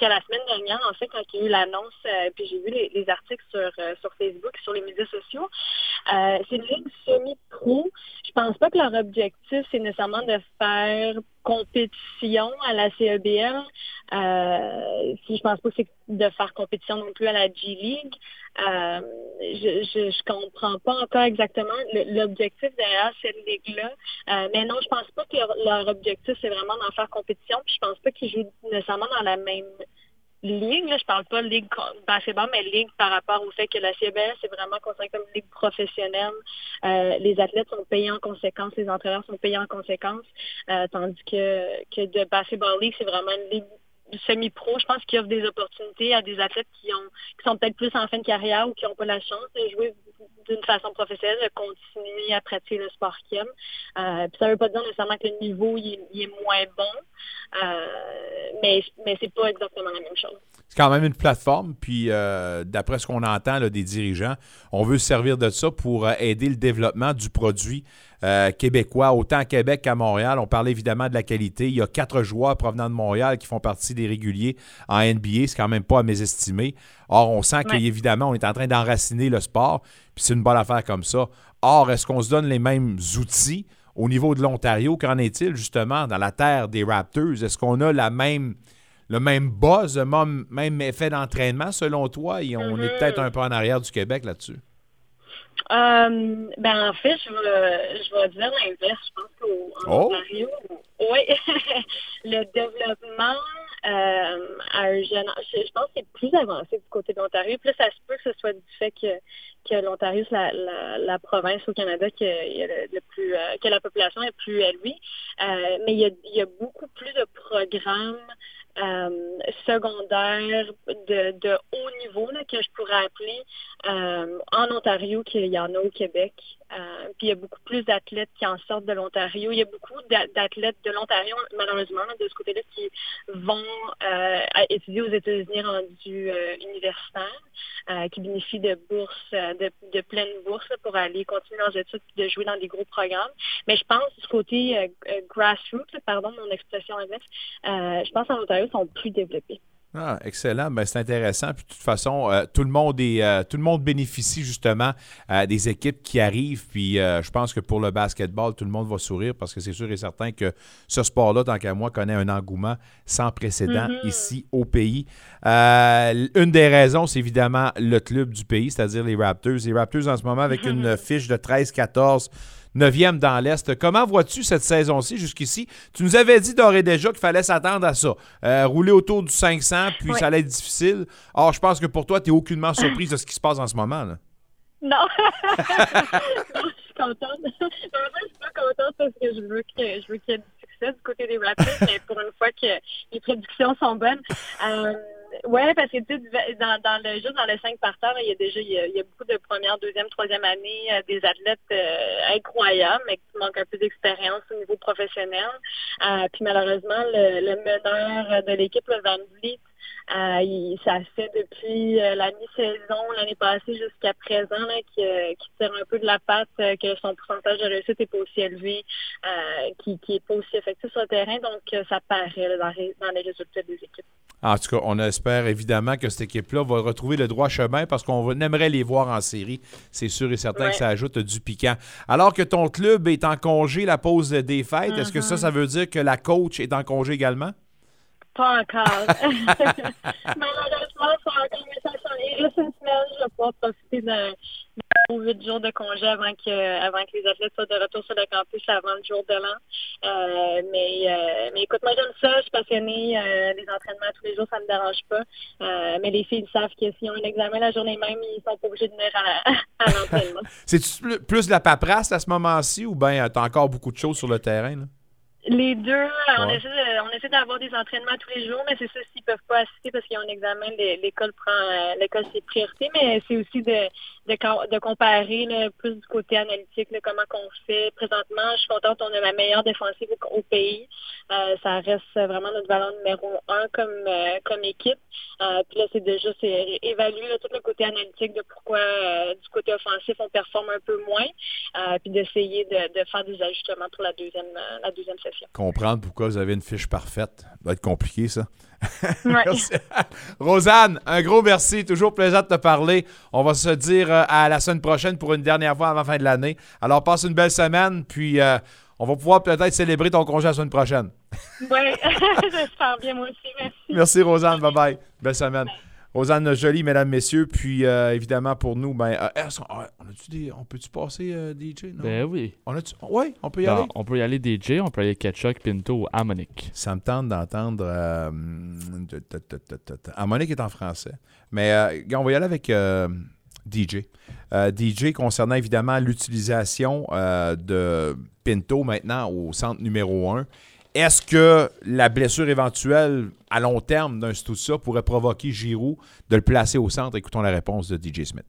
la semaine dernière, en fait, quand il y a eu l'annonce, euh, puis j'ai vu les, les articles sur, euh, sur Facebook, sur les médias sociaux. Euh, c'est une ligue semi-pro. Je pense pas que leur objectif, c'est nécessairement de faire compétition à la CEBL. Euh, si je pense pas que c'est de faire compétition non plus à la G League. Euh, je, je, je comprends pas encore exactement l'objectif derrière cette ligue-là. Euh, mais non, je pense pas que leur, leur objectif, c'est vraiment d'en faire compétition. Puis je pense pas qu'ils jouent nécessairement dans la même ligue. Là. Je parle pas ligue co- basketball, mais ligue par rapport au fait que la CBS c'est vraiment considéré comme ligue professionnelle. Euh, les athlètes sont payés en conséquence, les entraîneurs sont payés en conséquence, euh, tandis que, que de basketball league, c'est vraiment une ligue semi-pro, je pense qu'il offre des opportunités à des athlètes qui ont qui sont peut-être plus en fin de carrière ou qui n'ont pas la chance de jouer d'une façon professionnelle, de continuer à pratiquer le sport qu'ils aiment. Euh, puis ça veut pas dire nécessairement que le niveau il, est- il est moins bon, euh, mais mais c'est pas exactement la même chose. C'est quand même une plateforme, puis euh, d'après ce qu'on entend là, des dirigeants, on veut se servir de ça pour euh, aider le développement du produit euh, québécois, autant à Québec qu'à Montréal. On parlait évidemment de la qualité. Il y a quatre joueurs provenant de Montréal qui font partie des réguliers en NBA. C'est quand même pas à mésestimer. Or, on sent Ouais. qu'évidemment, on est en train d'enraciner le sport, puis c'est une bonne affaire comme ça. Or, est-ce qu'on se donne les mêmes outils au niveau de l'Ontario? Qu'en est-il justement dans la terre des Raptors? Est-ce qu'on a la même le même buzz, le même, même effet d'entraînement selon toi? Et on est peut-être un peu en arrière du Québec là-dessus? Euh, ben en fait, je vais, je vais dire l'inverse. Je pense qu'au en Oh! Ontario, oui, le développement euh, à un jeune âge, je, je pense que c'est plus avancé du côté de l'Ontario. Là, ça se peut que ce soit du fait que, que l'Ontario, c'est la, la, la province au Canada a le, le plus, euh, que la population est plus élevée. Mais il y, a, il y a beaucoup plus de programmes euh, secondaires de, haut niveau là, que je pourrais appeler euh, en Ontario qu'il y en a au Québec. Euh, puis il y a beaucoup plus d'athlètes qui en sortent de l'Ontario. Il y a beaucoup d'a- d'athlètes de l'Ontario, malheureusement, de ce côté-là, qui vont euh, étudier aux États-Unis rendus euh, universitaires, qui bénéficient de bourses, de, de pleines bourses pour aller continuer leurs études et de jouer dans des gros programmes. Mais je pense du côté grassroots, pardon mon expression anglaise, je pense en Ontario sont plus développés. Ah, excellent. Ben, c'est intéressant. Puis, de toute façon, euh, tout, le monde est, euh, tout le monde bénéficie justement euh, des équipes qui arrivent. Puis, je pense que pour le basketball, tout le monde va sourire parce que c'est sûr et certain que ce sport-là, tant qu'à moi, connaît un engouement sans précédent Mhm. ici au pays. Une des raisons, c'est évidemment le club du pays, c'est-à-dire les Raptors. Les Raptors, en ce moment, avec une fiche de 13-14. 9e dans l'Est. Comment vois-tu cette saison-ci jusqu'ici? Tu nous avais dit d'ores et déjà qu'il fallait s'attendre à ça. Euh, rouler autour du 500, puis Oui. ça allait être difficile. Or, je pense que pour toi, tu n'es aucunement surprise de ce qui se passe en ce moment. là. Non. non, je suis contente. Je suis pas contente parce que je veux que je veux qu'il y ait du succès du côté des Raptors, mais pour une fois que les prédictions sont bonnes. Euh, ouais, parce que tu sais, dans, dans le juste dans le 5 par terre, il y a déjà il y a, beaucoup de première, deuxième, troisième année, euh, des athlètes euh, incroyables, mais qui manquent un peu d'expérience au niveau professionnel. Euh, puis malheureusement, le, le meneur de l'équipe, le Van Vliet, euh, il- ça fait depuis euh, la mi-saison l'année passée jusqu'à présent là, euh, qui tire un peu de la patte, euh, que son pourcentage de réussite n'est pas aussi élevé, euh, qui n'est pas aussi effectif sur le terrain. Donc, ça paraît là, dans, les- dans les résultats des équipes. En tout cas, on espère évidemment que cette équipe-là va retrouver le droit chemin parce qu'on aimerait les voir en série. C'est sûr et certain Ouais. que ça ajoute du piquant. Alors que ton club est en congé la pause des fêtes, est-ce que ça, Mhm. ça veut dire que la coach est en congé également? Pas encore. Malheureusement, c'est encore, mais ça s'en une semaine, je vais pouvoir profiter d'un d'un huit jours de congé avant que, avant que les athlètes soient de retour sur le campus avant le jour de l'an. Euh, mais, euh, mais écoute, moi j'aime ça, je suis passionnée. Euh, les entraînements tous les jours, ça me dérange pas. Euh, mais les filles savent que s'ils ont un examen la journée même, ils sont pas obligés de venir à, à l'entraînement. C'est-tu plus- de la paperasse à ce moment-ci ou bien tu as encore beaucoup de choses sur le terrain? Les deux, on, essaie de, on essaie d'avoir des entraînements tous les jours, mais c'est ça s'ils peuvent pas assister parce qu'ils ont un examen, l'é- l'école prend euh, l'école c'est priorité, mais c'est aussi de, de, com- de comparer là, plus du côté analytique, là, comment qu'on fait. Présentement, je suis contente, on a la meilleure défensive au, pays. Euh, ça reste vraiment notre valeur numéro un comme, euh, comme équipe. Euh, puis là, c'est déjà c'est évaluer là, tout le côté analytique de pourquoi euh, du côté offensif on performe un peu moins, euh, puis d'essayer de, de faire des ajustements pour la deuxième, euh, la deuxième session. Comprendre pourquoi vous avez une fiche parfaite. Ça va être compliqué, ça. Ouais. Merci. Rosanne, un gros merci. Toujours plaisant de te parler. On va se dire à la semaine prochaine pour une dernière fois avant la fin de l'année. Alors, passe une belle semaine, puis euh, on va pouvoir peut-être célébrer ton congé la semaine prochaine. Oui, j'espère bien moi aussi, merci. Merci, Rosanne. Bye-bye. Belle semaine. Rosanne Jolie, mesdames, messieurs. Puis, euh, évidemment, pour nous, ben, euh, on, a-tu des- on peut-tu passer euh, DJ? Non? Ben oui. On a-tu- ouais, on peut y Ben, aller. On peut y aller DJ, on peut aller Ketchup, Pinto ou Harmonic. Ça me tente d'entendre. euh, Harmonic est en français. Mais euh, on va y aller avec euh, DJ. Euh, DJ concernant évidemment l'utilisation euh, de Pinto maintenant au centre numéro 1. Est-ce que la blessure éventuelle à long terme d'un Stoussa pourrait provoquer Giroud de le placer au centre? Écoutons la réponse de DJ Smith.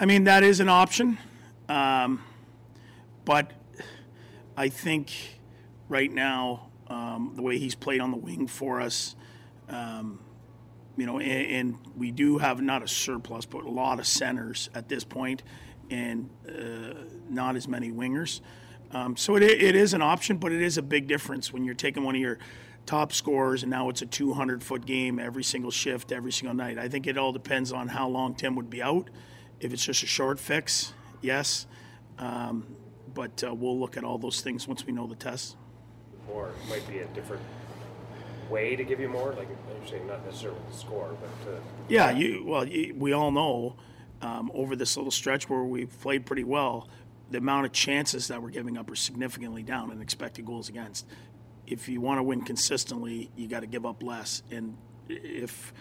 I mean, that is an option. Um, but I think right now, um, the way he's played on the wing for us, um, you know, and, and we do have not a surplus, but a lot of centers at this point, and uh, not as many wingers. Um, so it, it is an option, but it is a big difference when you're taking one of your top scorers and now it's a 200 foot game every single shift, every single night. I think it all depends on how long Tim would be out. If it's just a short fix, yes. Um, but uh, we'll look at all those things once we know the tests. more might be a different way to give you more. Like not necessarily the score, but uh, Yeah, you well, you, we all know um, over this little stretch where we've played pretty well, the amount of chances that we're giving up are significantly down in expected goals against. If you want to win consistently, you got to give up less. And if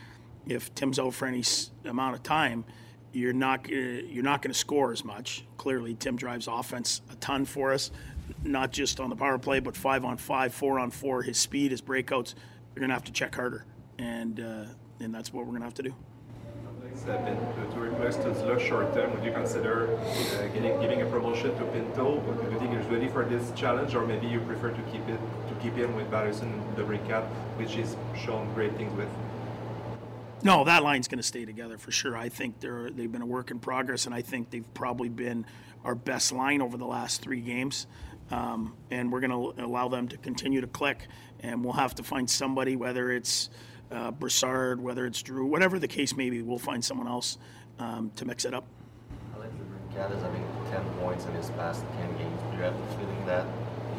if Tim's out for any amount of time, you're not you're not going to score as much. Clearly, Tim drives offense a ton for us, not just on the power play, but five on five, four on four. His speed, his breakouts, you're going to have to check harder, and uh, and that's what we're going to have to do. That been to, to replace Tudzla short term, would you consider uh, getting, giving a promotion to Pinto? Do you think he's ready for this challenge, or maybe you prefer to keep it to keep him with Barrison the recap, which he's shown great things with? No, that line's going to stay together for sure. I think they're they've been a work in progress, and I think they've probably been our best line over the last three games. Um, and we're going to allow them to continue to click, and we'll have to find somebody, whether it's uh, Broussard, whether it's Drew, whatever the case may be, we'll find someone else um, to mix it up. Alex Cat is having 10 points in his past 10 games. Do you have the feeling that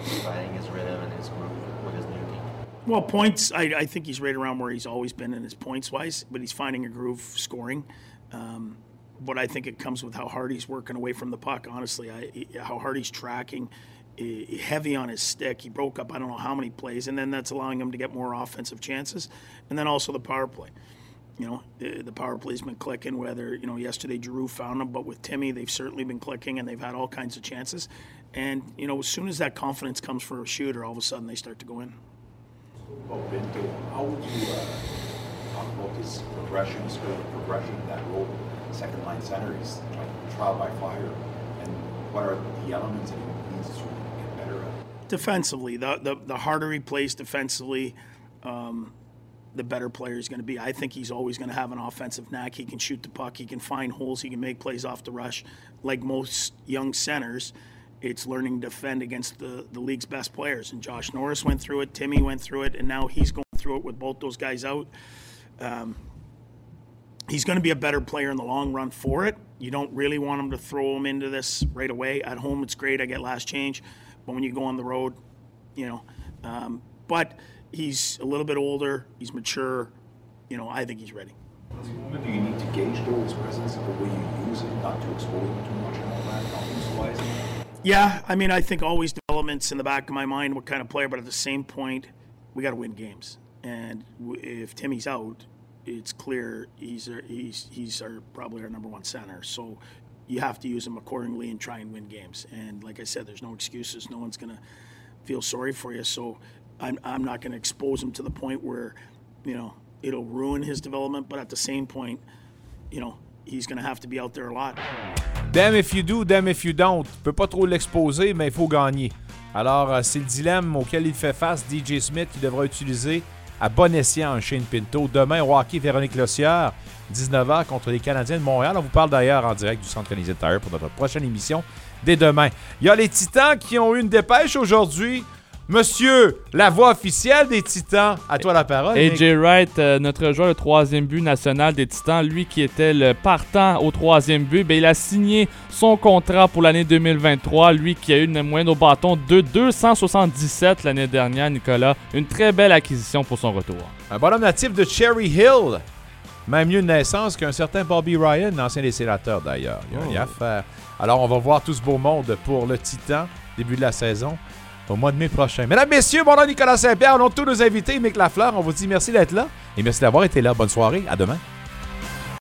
he's finding his rhythm and his groove with his new team? Well, points, I, I think he's right around where he's always been in his points wise, but he's finding a groove scoring. Um, but I think it comes with how hard he's working away from the puck, honestly. I, how hard he's tracking, heavy on his stick. He broke up I don't know how many plays, and then that's allowing him to get more offensive chances. And then also the power play. You know, the, the power play's been clicking, whether, you know, yesterday Drew found them, but with Timmy, they've certainly been clicking and they've had all kinds of chances. And, you know, as soon as that confidence comes for a shooter, all of a sudden they start to go in. how would you uh, talk about his progression, his good progression in that role? Second line center, he's trial by fire. And what are the elements that he needs to get better at? Defensively. The, the the harder he plays defensively, um, the better player he's going to be. I think he's always going to have an offensive knack. He can shoot the puck. He can find holes. He can make plays off the rush. Like most young centers, it's learning to defend against the, the league's best players. And Josh Norris went through it. Timmy went through it, and now he's going through it with both those guys out. Um, he's going to be a better player in the long run for it. You don't really want him to throw him into this right away. At home, it's great. I get last change, but when you go on the road, you know. Um, but he's a little bit older. He's mature. You know, I think he's ready. Do you need to gauge though his presence, the way you use it, not to expose him too much and all that, offense-wise? Yeah, I mean, I think always developments in the back of my mind what kind of player, but at the same point, we got to win games. And if Timmy's out, it's clear he's our, he's he's our probably our number one center. So you have to use him accordingly and try and win games. And like I said, there's no excuses. No one's gonna feel sorry for you. So I'm, I'm not going to expose him to the point where, you know, it'll ruin his development. But at the same point, you know, he's going to have to be out there a lot. Damn if you do, damn if you don't. Tu peux pas trop l'exposer, mais il faut gagner. Alors, euh, c'est le dilemme auquel il fait face, DJ Smith, qui devra utiliser à bon escient Shane Pinto. Demain, au hockey, Véronique Lossière, 19h contre les Canadiens de Montréal. On vous parle d'ailleurs en direct du Centre Canadien Tire pour notre prochaine émission dès demain. Il y a les Titans qui ont eu une dépêche aujourd'hui. Monsieur, la voix officielle des Titans, à toi la parole. AJ Wright, euh, notre joueur le troisième but national des Titans, lui qui était le partant au troisième but, ben, il a signé son contrat pour l'année 2023. Lui qui a eu une moyenne au bâton de 277 l'année dernière, Nicolas. Une très belle acquisition pour son retour. Un bonhomme natif de Cherry Hill. Même lieu de naissance qu'un certain Bobby Ryan, ancien des sénateurs d'ailleurs. Il y a, y faire. Alors, on va voir tout ce beau monde pour le Titan, début de la saison, au mois de mai prochain. Mesdames, Messieurs, mon nom est Nicolas Saint-Pierre, on a tous nos invités, Mick Lafleur. On vous dit merci d'être là et merci d'avoir été là. Bonne soirée, à demain.